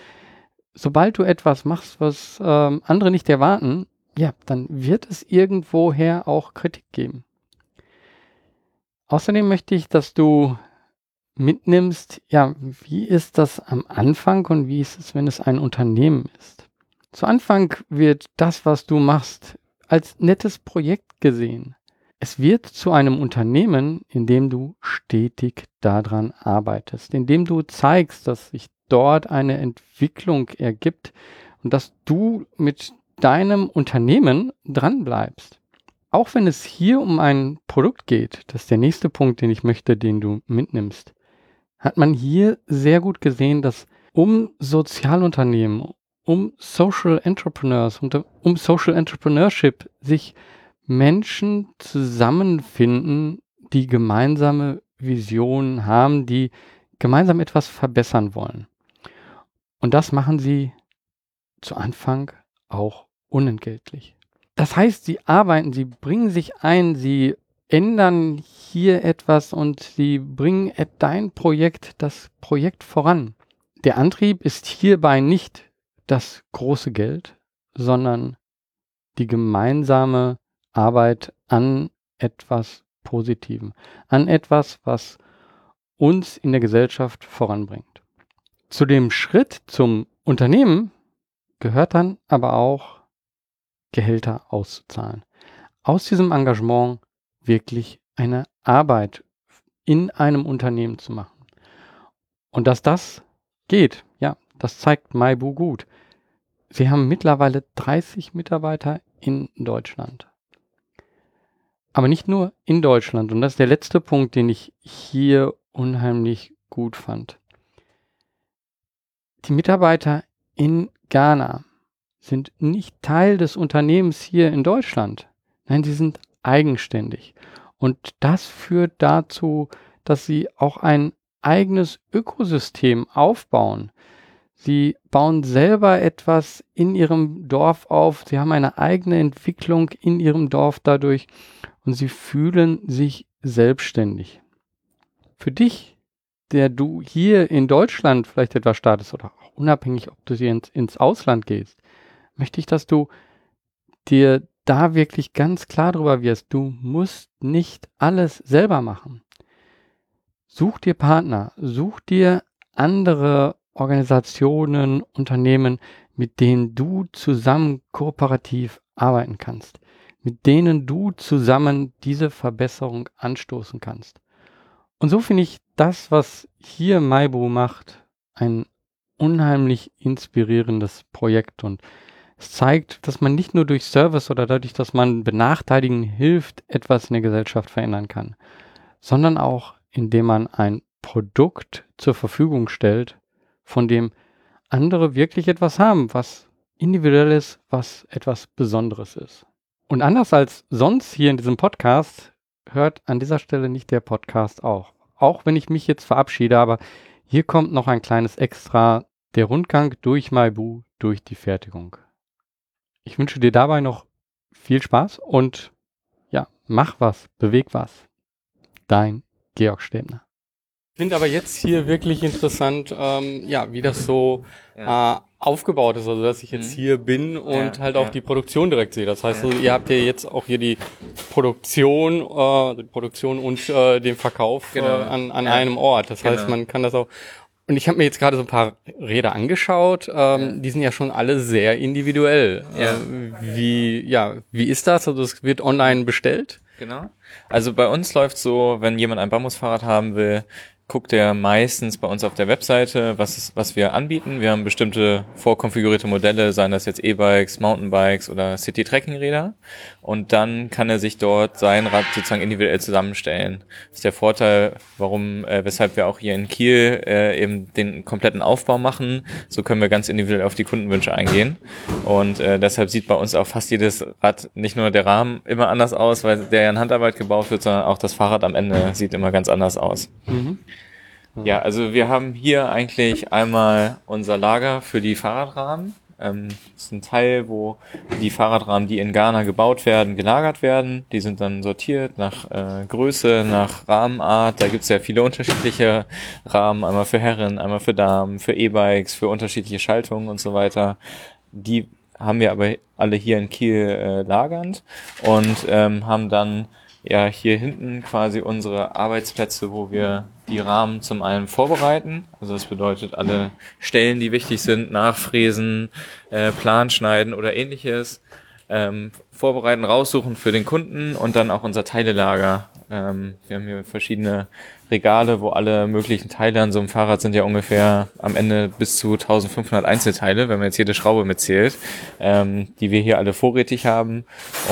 Sobald du etwas machst, was ähm, andere nicht erwarten, ja, dann wird es irgendwoher auch Kritik geben. Außerdem möchte ich, dass du mitnimmst, ja, wie ist das am Anfang und wie ist es, wenn es ein Unternehmen ist. Zu Anfang wird das, was du machst, als nettes Projekt gesehen. Es wird zu einem Unternehmen, in dem du stetig daran arbeitest, in dem du zeigst, dass sich dort eine Entwicklung ergibt und dass du mit deinem Unternehmen dranbleibst. Auch wenn es hier um ein Produkt geht, das ist der nächste Punkt, den ich möchte, den du mitnimmst, hat man hier sehr gut gesehen, dass um Sozialunternehmen, um Social Entrepreneurs, um Social Entrepreneurship sich Menschen zusammenfinden, die gemeinsame Visionen haben, die gemeinsam etwas verbessern wollen. Und das machen sie zu Anfang auch unentgeltlich. Das heißt, sie arbeiten, sie bringen sich ein, sie ändern hier etwas und sie bringen dein Projekt, das Projekt voran. Der Antrieb ist hierbei nicht das große Geld, sondern die gemeinsame Arbeit an etwas Positivem, an etwas, was uns in der Gesellschaft voranbringt. Zu dem Schritt zum Unternehmen gehört dann aber auch Gehälter auszuzahlen. Aus diesem Engagement wirklich eine Arbeit in einem Unternehmen zu machen. Und dass das geht, das zeigt Maibu gut. Sie haben mittlerweile 30 Mitarbeiter in Deutschland. Aber nicht nur in Deutschland. Und das ist der letzte Punkt, den ich hier unheimlich gut fand. Die Mitarbeiter in Ghana sind nicht Teil des Unternehmens hier in Deutschland. Nein, sie sind eigenständig. Und das führt dazu, dass sie auch ein eigenes Ökosystem aufbauen. Sie bauen selber etwas in ihrem Dorf auf. Sie haben eine eigene Entwicklung in ihrem Dorf dadurch und sie fühlen sich selbstständig. Für dich, der du hier in Deutschland vielleicht etwas startest oder auch unabhängig, ob du ins, ins Ausland gehst, möchte ich, dass du dir da wirklich ganz klar drüber wirst. Du musst nicht alles selber machen. Such dir Partner, such dir andere Organisationen, Unternehmen, mit denen du zusammen kooperativ arbeiten kannst mit denen du zusammen diese Verbesserung anstoßen kannst. Und so finde ich das, was hier Maibu macht, ein unheimlich inspirierendes Projekt und es zeigt, dass man nicht nur durch Service oder dadurch, dass man Benachteiligen hilft, etwas in der Gesellschaft verändern kann, sondern auch indem man ein Produkt zur Verfügung stellt, von dem andere wirklich etwas haben, was individuell ist, was etwas Besonderes ist. Und anders als sonst hier in diesem Podcast hört an dieser Stelle nicht der Podcast auch. Auch wenn ich mich jetzt verabschiede, aber hier kommt noch ein kleines Extra, der Rundgang durch Maibu, durch die Fertigung. Ich wünsche dir dabei noch viel Spaß und ja, mach was, beweg was. Dein Georg Stäbner. Ich finde aber jetzt hier wirklich interessant, ähm, ja, wie das so ja. äh, aufgebaut ist, also dass ich jetzt mhm. hier bin und ja, halt auch ja. die Produktion direkt sehe. Das heißt, also, ihr habt ja jetzt auch hier die Produktion, äh, die Produktion und äh, den Verkauf genau. äh, an, an einem Ort. Das genau. heißt, man kann das auch. Und ich habe mir jetzt gerade so ein paar Räder angeschaut. Ähm, Die sind ja schon alle sehr individuell. Ja. Äh, wie ja, wie ist das? Also es wird online bestellt. Genau. Also bei uns läuft so, wenn jemand ein Bambusfahrrad haben will, guckt er meistens bei uns auf der Webseite, was, ist, was wir anbieten. Wir haben bestimmte vorkonfigurierte Modelle, seien das jetzt E-Bikes, Mountainbikes oder City-Trekking-Räder. Und dann kann er sich dort sein Rad sozusagen individuell zusammenstellen. Das ist der Vorteil, warum, äh, weshalb wir auch hier in Kiel äh, eben den kompletten Aufbau machen. So können wir ganz individuell auf die Kundenwünsche eingehen. Und äh, deshalb sieht bei uns auch fast jedes Rad, nicht nur der Rahmen immer anders aus, weil der ja in Handarbeit gebaut wird, sondern auch das Fahrrad am Ende sieht immer ganz anders aus. Mhm. Ja, also wir haben hier eigentlich einmal unser Lager für die Fahrradrahmen. Ähm, das ist ein Teil, wo die Fahrradrahmen, die in Ghana gebaut werden, gelagert werden. Die sind dann sortiert nach äh, Größe, nach Rahmenart. Da gibt es ja viele unterschiedliche Rahmen, einmal für Herren, einmal für Damen, für E-Bikes, für unterschiedliche Schaltungen und so weiter. Die haben wir aber alle hier in Kiel äh, lagernd und ähm, haben dann ja hier hinten quasi unsere Arbeitsplätze, wo wir die Rahmen zum einen vorbereiten. Also das bedeutet alle Stellen, die wichtig sind, nachfräsen, äh, Plan schneiden oder ähnliches, ähm, vorbereiten, raussuchen für den Kunden und dann auch unser Teilelager. Ähm, wir haben hier verschiedene Regale, wo alle möglichen Teile an so einem Fahrrad sind ja ungefähr am Ende bis zu 1500 Einzelteile, wenn man jetzt jede Schraube mitzählt, ähm, die wir hier alle vorrätig haben.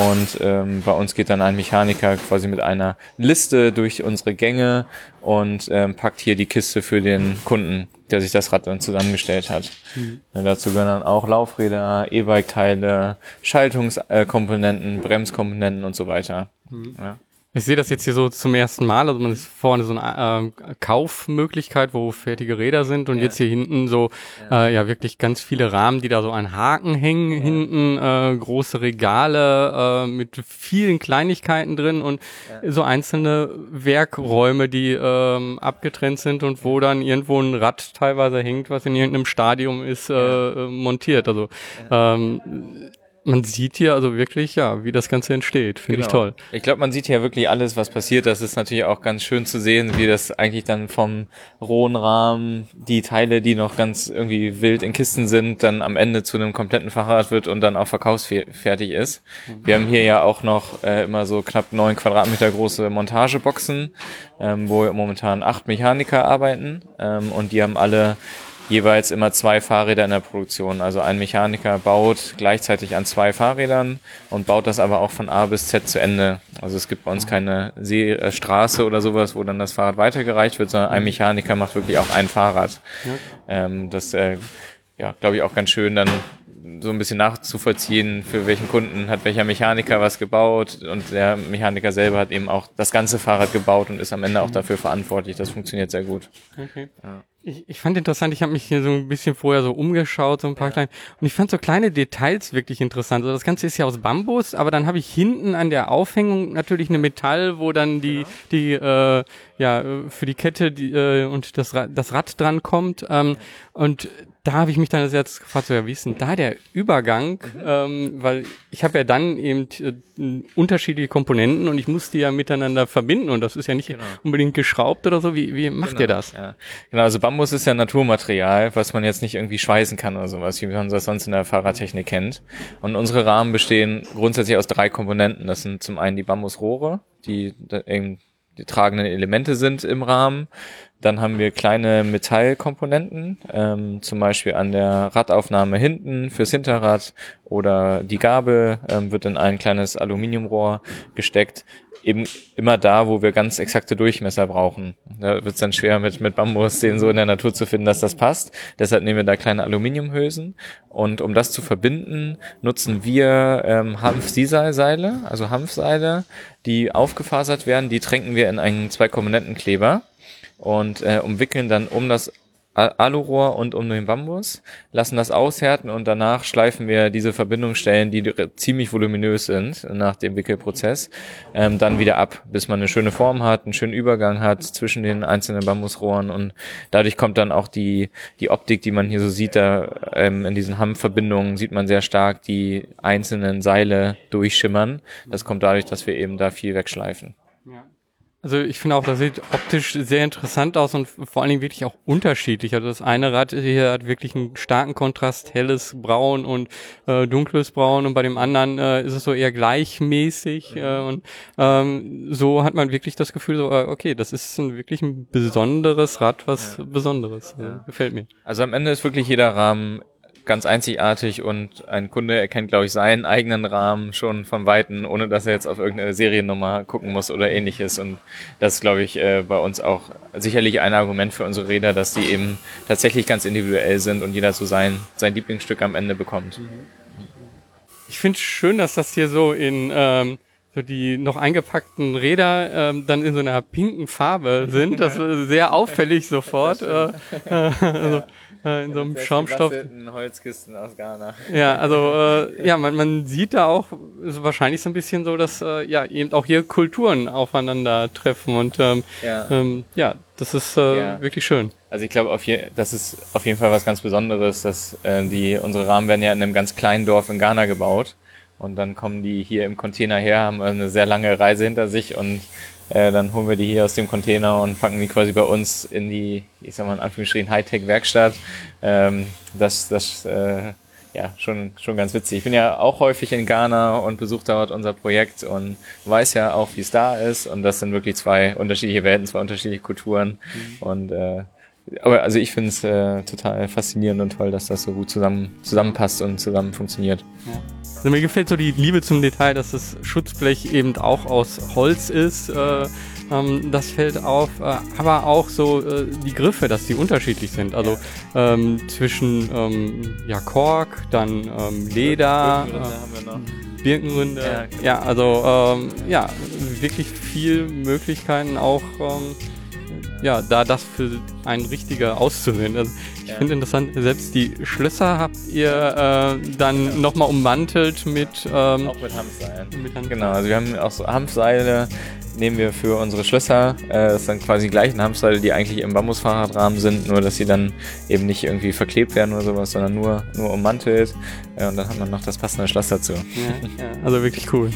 Und ähm, bei uns geht dann ein Mechaniker quasi mit einer Liste durch unsere Gänge und ähm, packt hier die Kiste für den Kunden, der sich das Rad dann zusammengestellt hat. Mhm. Ja, dazu gehören dann auch Laufräder, E-Bike-Teile, Schaltungskomponenten, Bremskomponenten und so weiter. Mhm. Ja. Ich sehe das jetzt hier so zum ersten Mal. Also man ist vorne so eine äh, Kaufmöglichkeit, wo fertige Räder sind und ja. jetzt hier hinten so ja. Äh, ja wirklich ganz viele Rahmen, die da so an Haken hängen, ja. hinten äh, große Regale äh, mit vielen Kleinigkeiten drin und so einzelne Werkräume, die ähm, abgetrennt sind und wo dann irgendwo ein Rad teilweise hängt, was in irgendeinem Stadium ist, äh, montiert. Also ähm, man sieht hier also wirklich, ja, wie das Ganze entsteht. Finde genau. ich toll. Ich glaube, man sieht hier wirklich alles, was passiert. Das ist natürlich auch ganz schön zu sehen, wie das eigentlich dann vom rohen Rahmen, die Teile, die noch ganz irgendwie wild in Kisten sind, dann am Ende zu einem kompletten Fahrrad wird und dann auch verkaufsfertig ist. Wir haben hier ja auch noch äh, immer so knapp neun Quadratmeter große Montageboxen, ähm, wo momentan acht Mechaniker arbeiten ähm, und die haben alle jeweils immer zwei Fahrräder in der Produktion. Also ein Mechaniker baut gleichzeitig an zwei Fahrrädern und baut das aber auch von A bis Z zu Ende. Also es gibt bei uns keine See äh, Straße oder sowas, wo dann das Fahrrad weitergereicht wird, sondern ein Mechaniker macht wirklich auch ein Fahrrad. Ähm, das äh, ja, glaube ich, auch ganz schön dann so ein bisschen nachzuvollziehen, für welchen Kunden hat welcher Mechaniker was gebaut und der Mechaniker selber hat eben auch das ganze Fahrrad gebaut und ist am Ende auch dafür verantwortlich. Das funktioniert sehr gut. Okay. Ja. Ich, ich fand interessant, ich habe mich hier so ein bisschen vorher so umgeschaut, so ein paar ja. kleine, und ich fand so kleine Details wirklich interessant. Also das Ganze ist ja aus Bambus, aber dann habe ich hinten an der Aufhängung natürlich eine Metall, wo dann die, ja. die äh, ja, für die Kette die, äh, und das, das Rad dran kommt. Ähm, und da habe ich mich dann jetzt gefragt, so, ja, wie ist denn da der Übergang? Mhm. Ähm, weil ich habe ja dann eben äh, unterschiedliche Komponenten und ich muss die ja miteinander verbinden und das ist ja nicht genau. unbedingt geschraubt oder so. Wie, wie macht genau. ihr das? Ja. Genau, also Bambus ist ja Naturmaterial, was man jetzt nicht irgendwie schweißen kann oder sowas, wie man das sonst in der Fahrradtechnik kennt. Und unsere Rahmen bestehen grundsätzlich aus drei Komponenten. Das sind zum einen die Bambusrohre, die eben die tragenden Elemente sind im Rahmen. Dann haben wir kleine Metallkomponenten, ähm, zum Beispiel an der Radaufnahme hinten fürs Hinterrad oder die Gabel ähm, wird in ein kleines Aluminiumrohr gesteckt. Eben immer da, wo wir ganz exakte Durchmesser brauchen. Da wird es dann schwer mit, mit Bambus den so in der Natur zu finden, dass das passt. Deshalb nehmen wir da kleine Aluminiumhülsen. Und um das zu verbinden, nutzen wir ähm, Hanf-Sisal-Seile, also Hanfseile, die aufgefasert werden. Die tränken wir in einen Zwei-Komponenten-Kleber und äh, umwickeln dann um das Alurohr und um den Bambus, lassen das aushärten und danach schleifen wir diese Verbindungsstellen, die ziemlich voluminös sind nach dem Wickelprozess, ähm, dann wieder ab, bis man eine schöne Form hat, einen schönen Übergang hat zwischen den einzelnen Bambusrohren und dadurch kommt dann auch die, die Optik, die man hier so sieht, da ähm, in diesen Hammverbindungen sieht man sehr stark die einzelnen Seile durchschimmern. Das kommt dadurch, dass wir eben da viel wegschleifen. Ja. Also ich finde auch, das sieht optisch sehr interessant aus und vor allen Dingen wirklich auch unterschiedlich. Also das eine Rad hier hat wirklich einen starken Kontrast, helles Braun und äh, dunkles Braun und bei dem anderen äh, ist es so eher gleichmäßig äh, und ähm, so hat man wirklich das Gefühl, so äh, okay, das ist ein, wirklich ein besonderes Rad, was ja. Besonderes. Ja. gefällt mir. Also am Ende ist wirklich jeder Rahmen ganz einzigartig und ein Kunde erkennt, glaube ich, seinen eigenen Rahmen schon von Weitem, ohne dass er jetzt auf irgendeine Seriennummer gucken muss oder ähnliches. Und das ist, glaube ich, äh, bei uns auch sicherlich ein Argument für unsere Räder, dass die eben tatsächlich ganz individuell sind und jeder so sein, sein Lieblingsstück am Ende bekommt. Ich finde es schön, dass das hier so in ähm, so die noch eingepackten Räder ähm, dann in so einer pinken Farbe sind. Das ist sehr auffällig sofort. Äh, äh, also, äh, in so einem Schaumstoff. Holzkisten aus Ghana. Ja, also äh, ja, man, man sieht da auch ist wahrscheinlich so ein bisschen so, dass äh, ja eben auch hier Kulturen aufeinandertreffen und ähm, ja. Ähm, ja, das ist äh, ja. wirklich schön. Also ich glaube, auf je, das ist auf jeden Fall was ganz Besonderes, dass äh, die unsere Rahmen werden ja in einem ganz kleinen Dorf in Ghana gebaut und dann kommen die hier im Container her, haben eine sehr lange Reise hinter sich und äh, dann holen wir die hier aus dem Container und packen die quasi bei uns in die, ich sag mal in Anführungsstrichen, Hightech-Werkstatt. Ähm, das, das, äh, ja, schon, schon ganz witzig. Ich bin ja auch häufig in Ghana und besuche dort unser Projekt und weiß ja auch, wie es da ist. Und das sind wirklich zwei unterschiedliche Welten, zwei unterschiedliche Kulturen. Mhm. Und äh, aber also ich finde es äh, total faszinierend und toll, dass das so gut zusammen zusammenpasst und zusammen funktioniert. Ja. Also mir gefällt so die Liebe zum Detail, dass das Schutzblech eben auch aus Holz ist. Äh, ähm, das fällt auf, äh, aber auch so äh, die Griffe, dass die unterschiedlich sind. Also ähm, zwischen ähm, ja, Kork, dann ähm, Leder, äh, Birkenrinde. Ja, genau. ja, also ähm, ja, wirklich viel Möglichkeiten auch ähm, ja, da das für ein richtiger auszuwählen. Also ich ja. finde interessant, selbst die Schlösser habt ihr äh, dann genau. nochmal ummantelt mit ähm, auch mit Hanfseilen. Mit Hanf genau, also wir haben auch so Hanfseile nehmen wir für unsere Schlösser. Äh, das sind quasi die gleichen Hanfseile, die eigentlich im Bambusfahrradrahmen sind, nur dass sie dann eben nicht irgendwie verklebt werden oder sowas, sondern nur, nur ummantelt. Äh, und dann hat man noch das passende Schloss dazu. Ja, ja, also wirklich cool.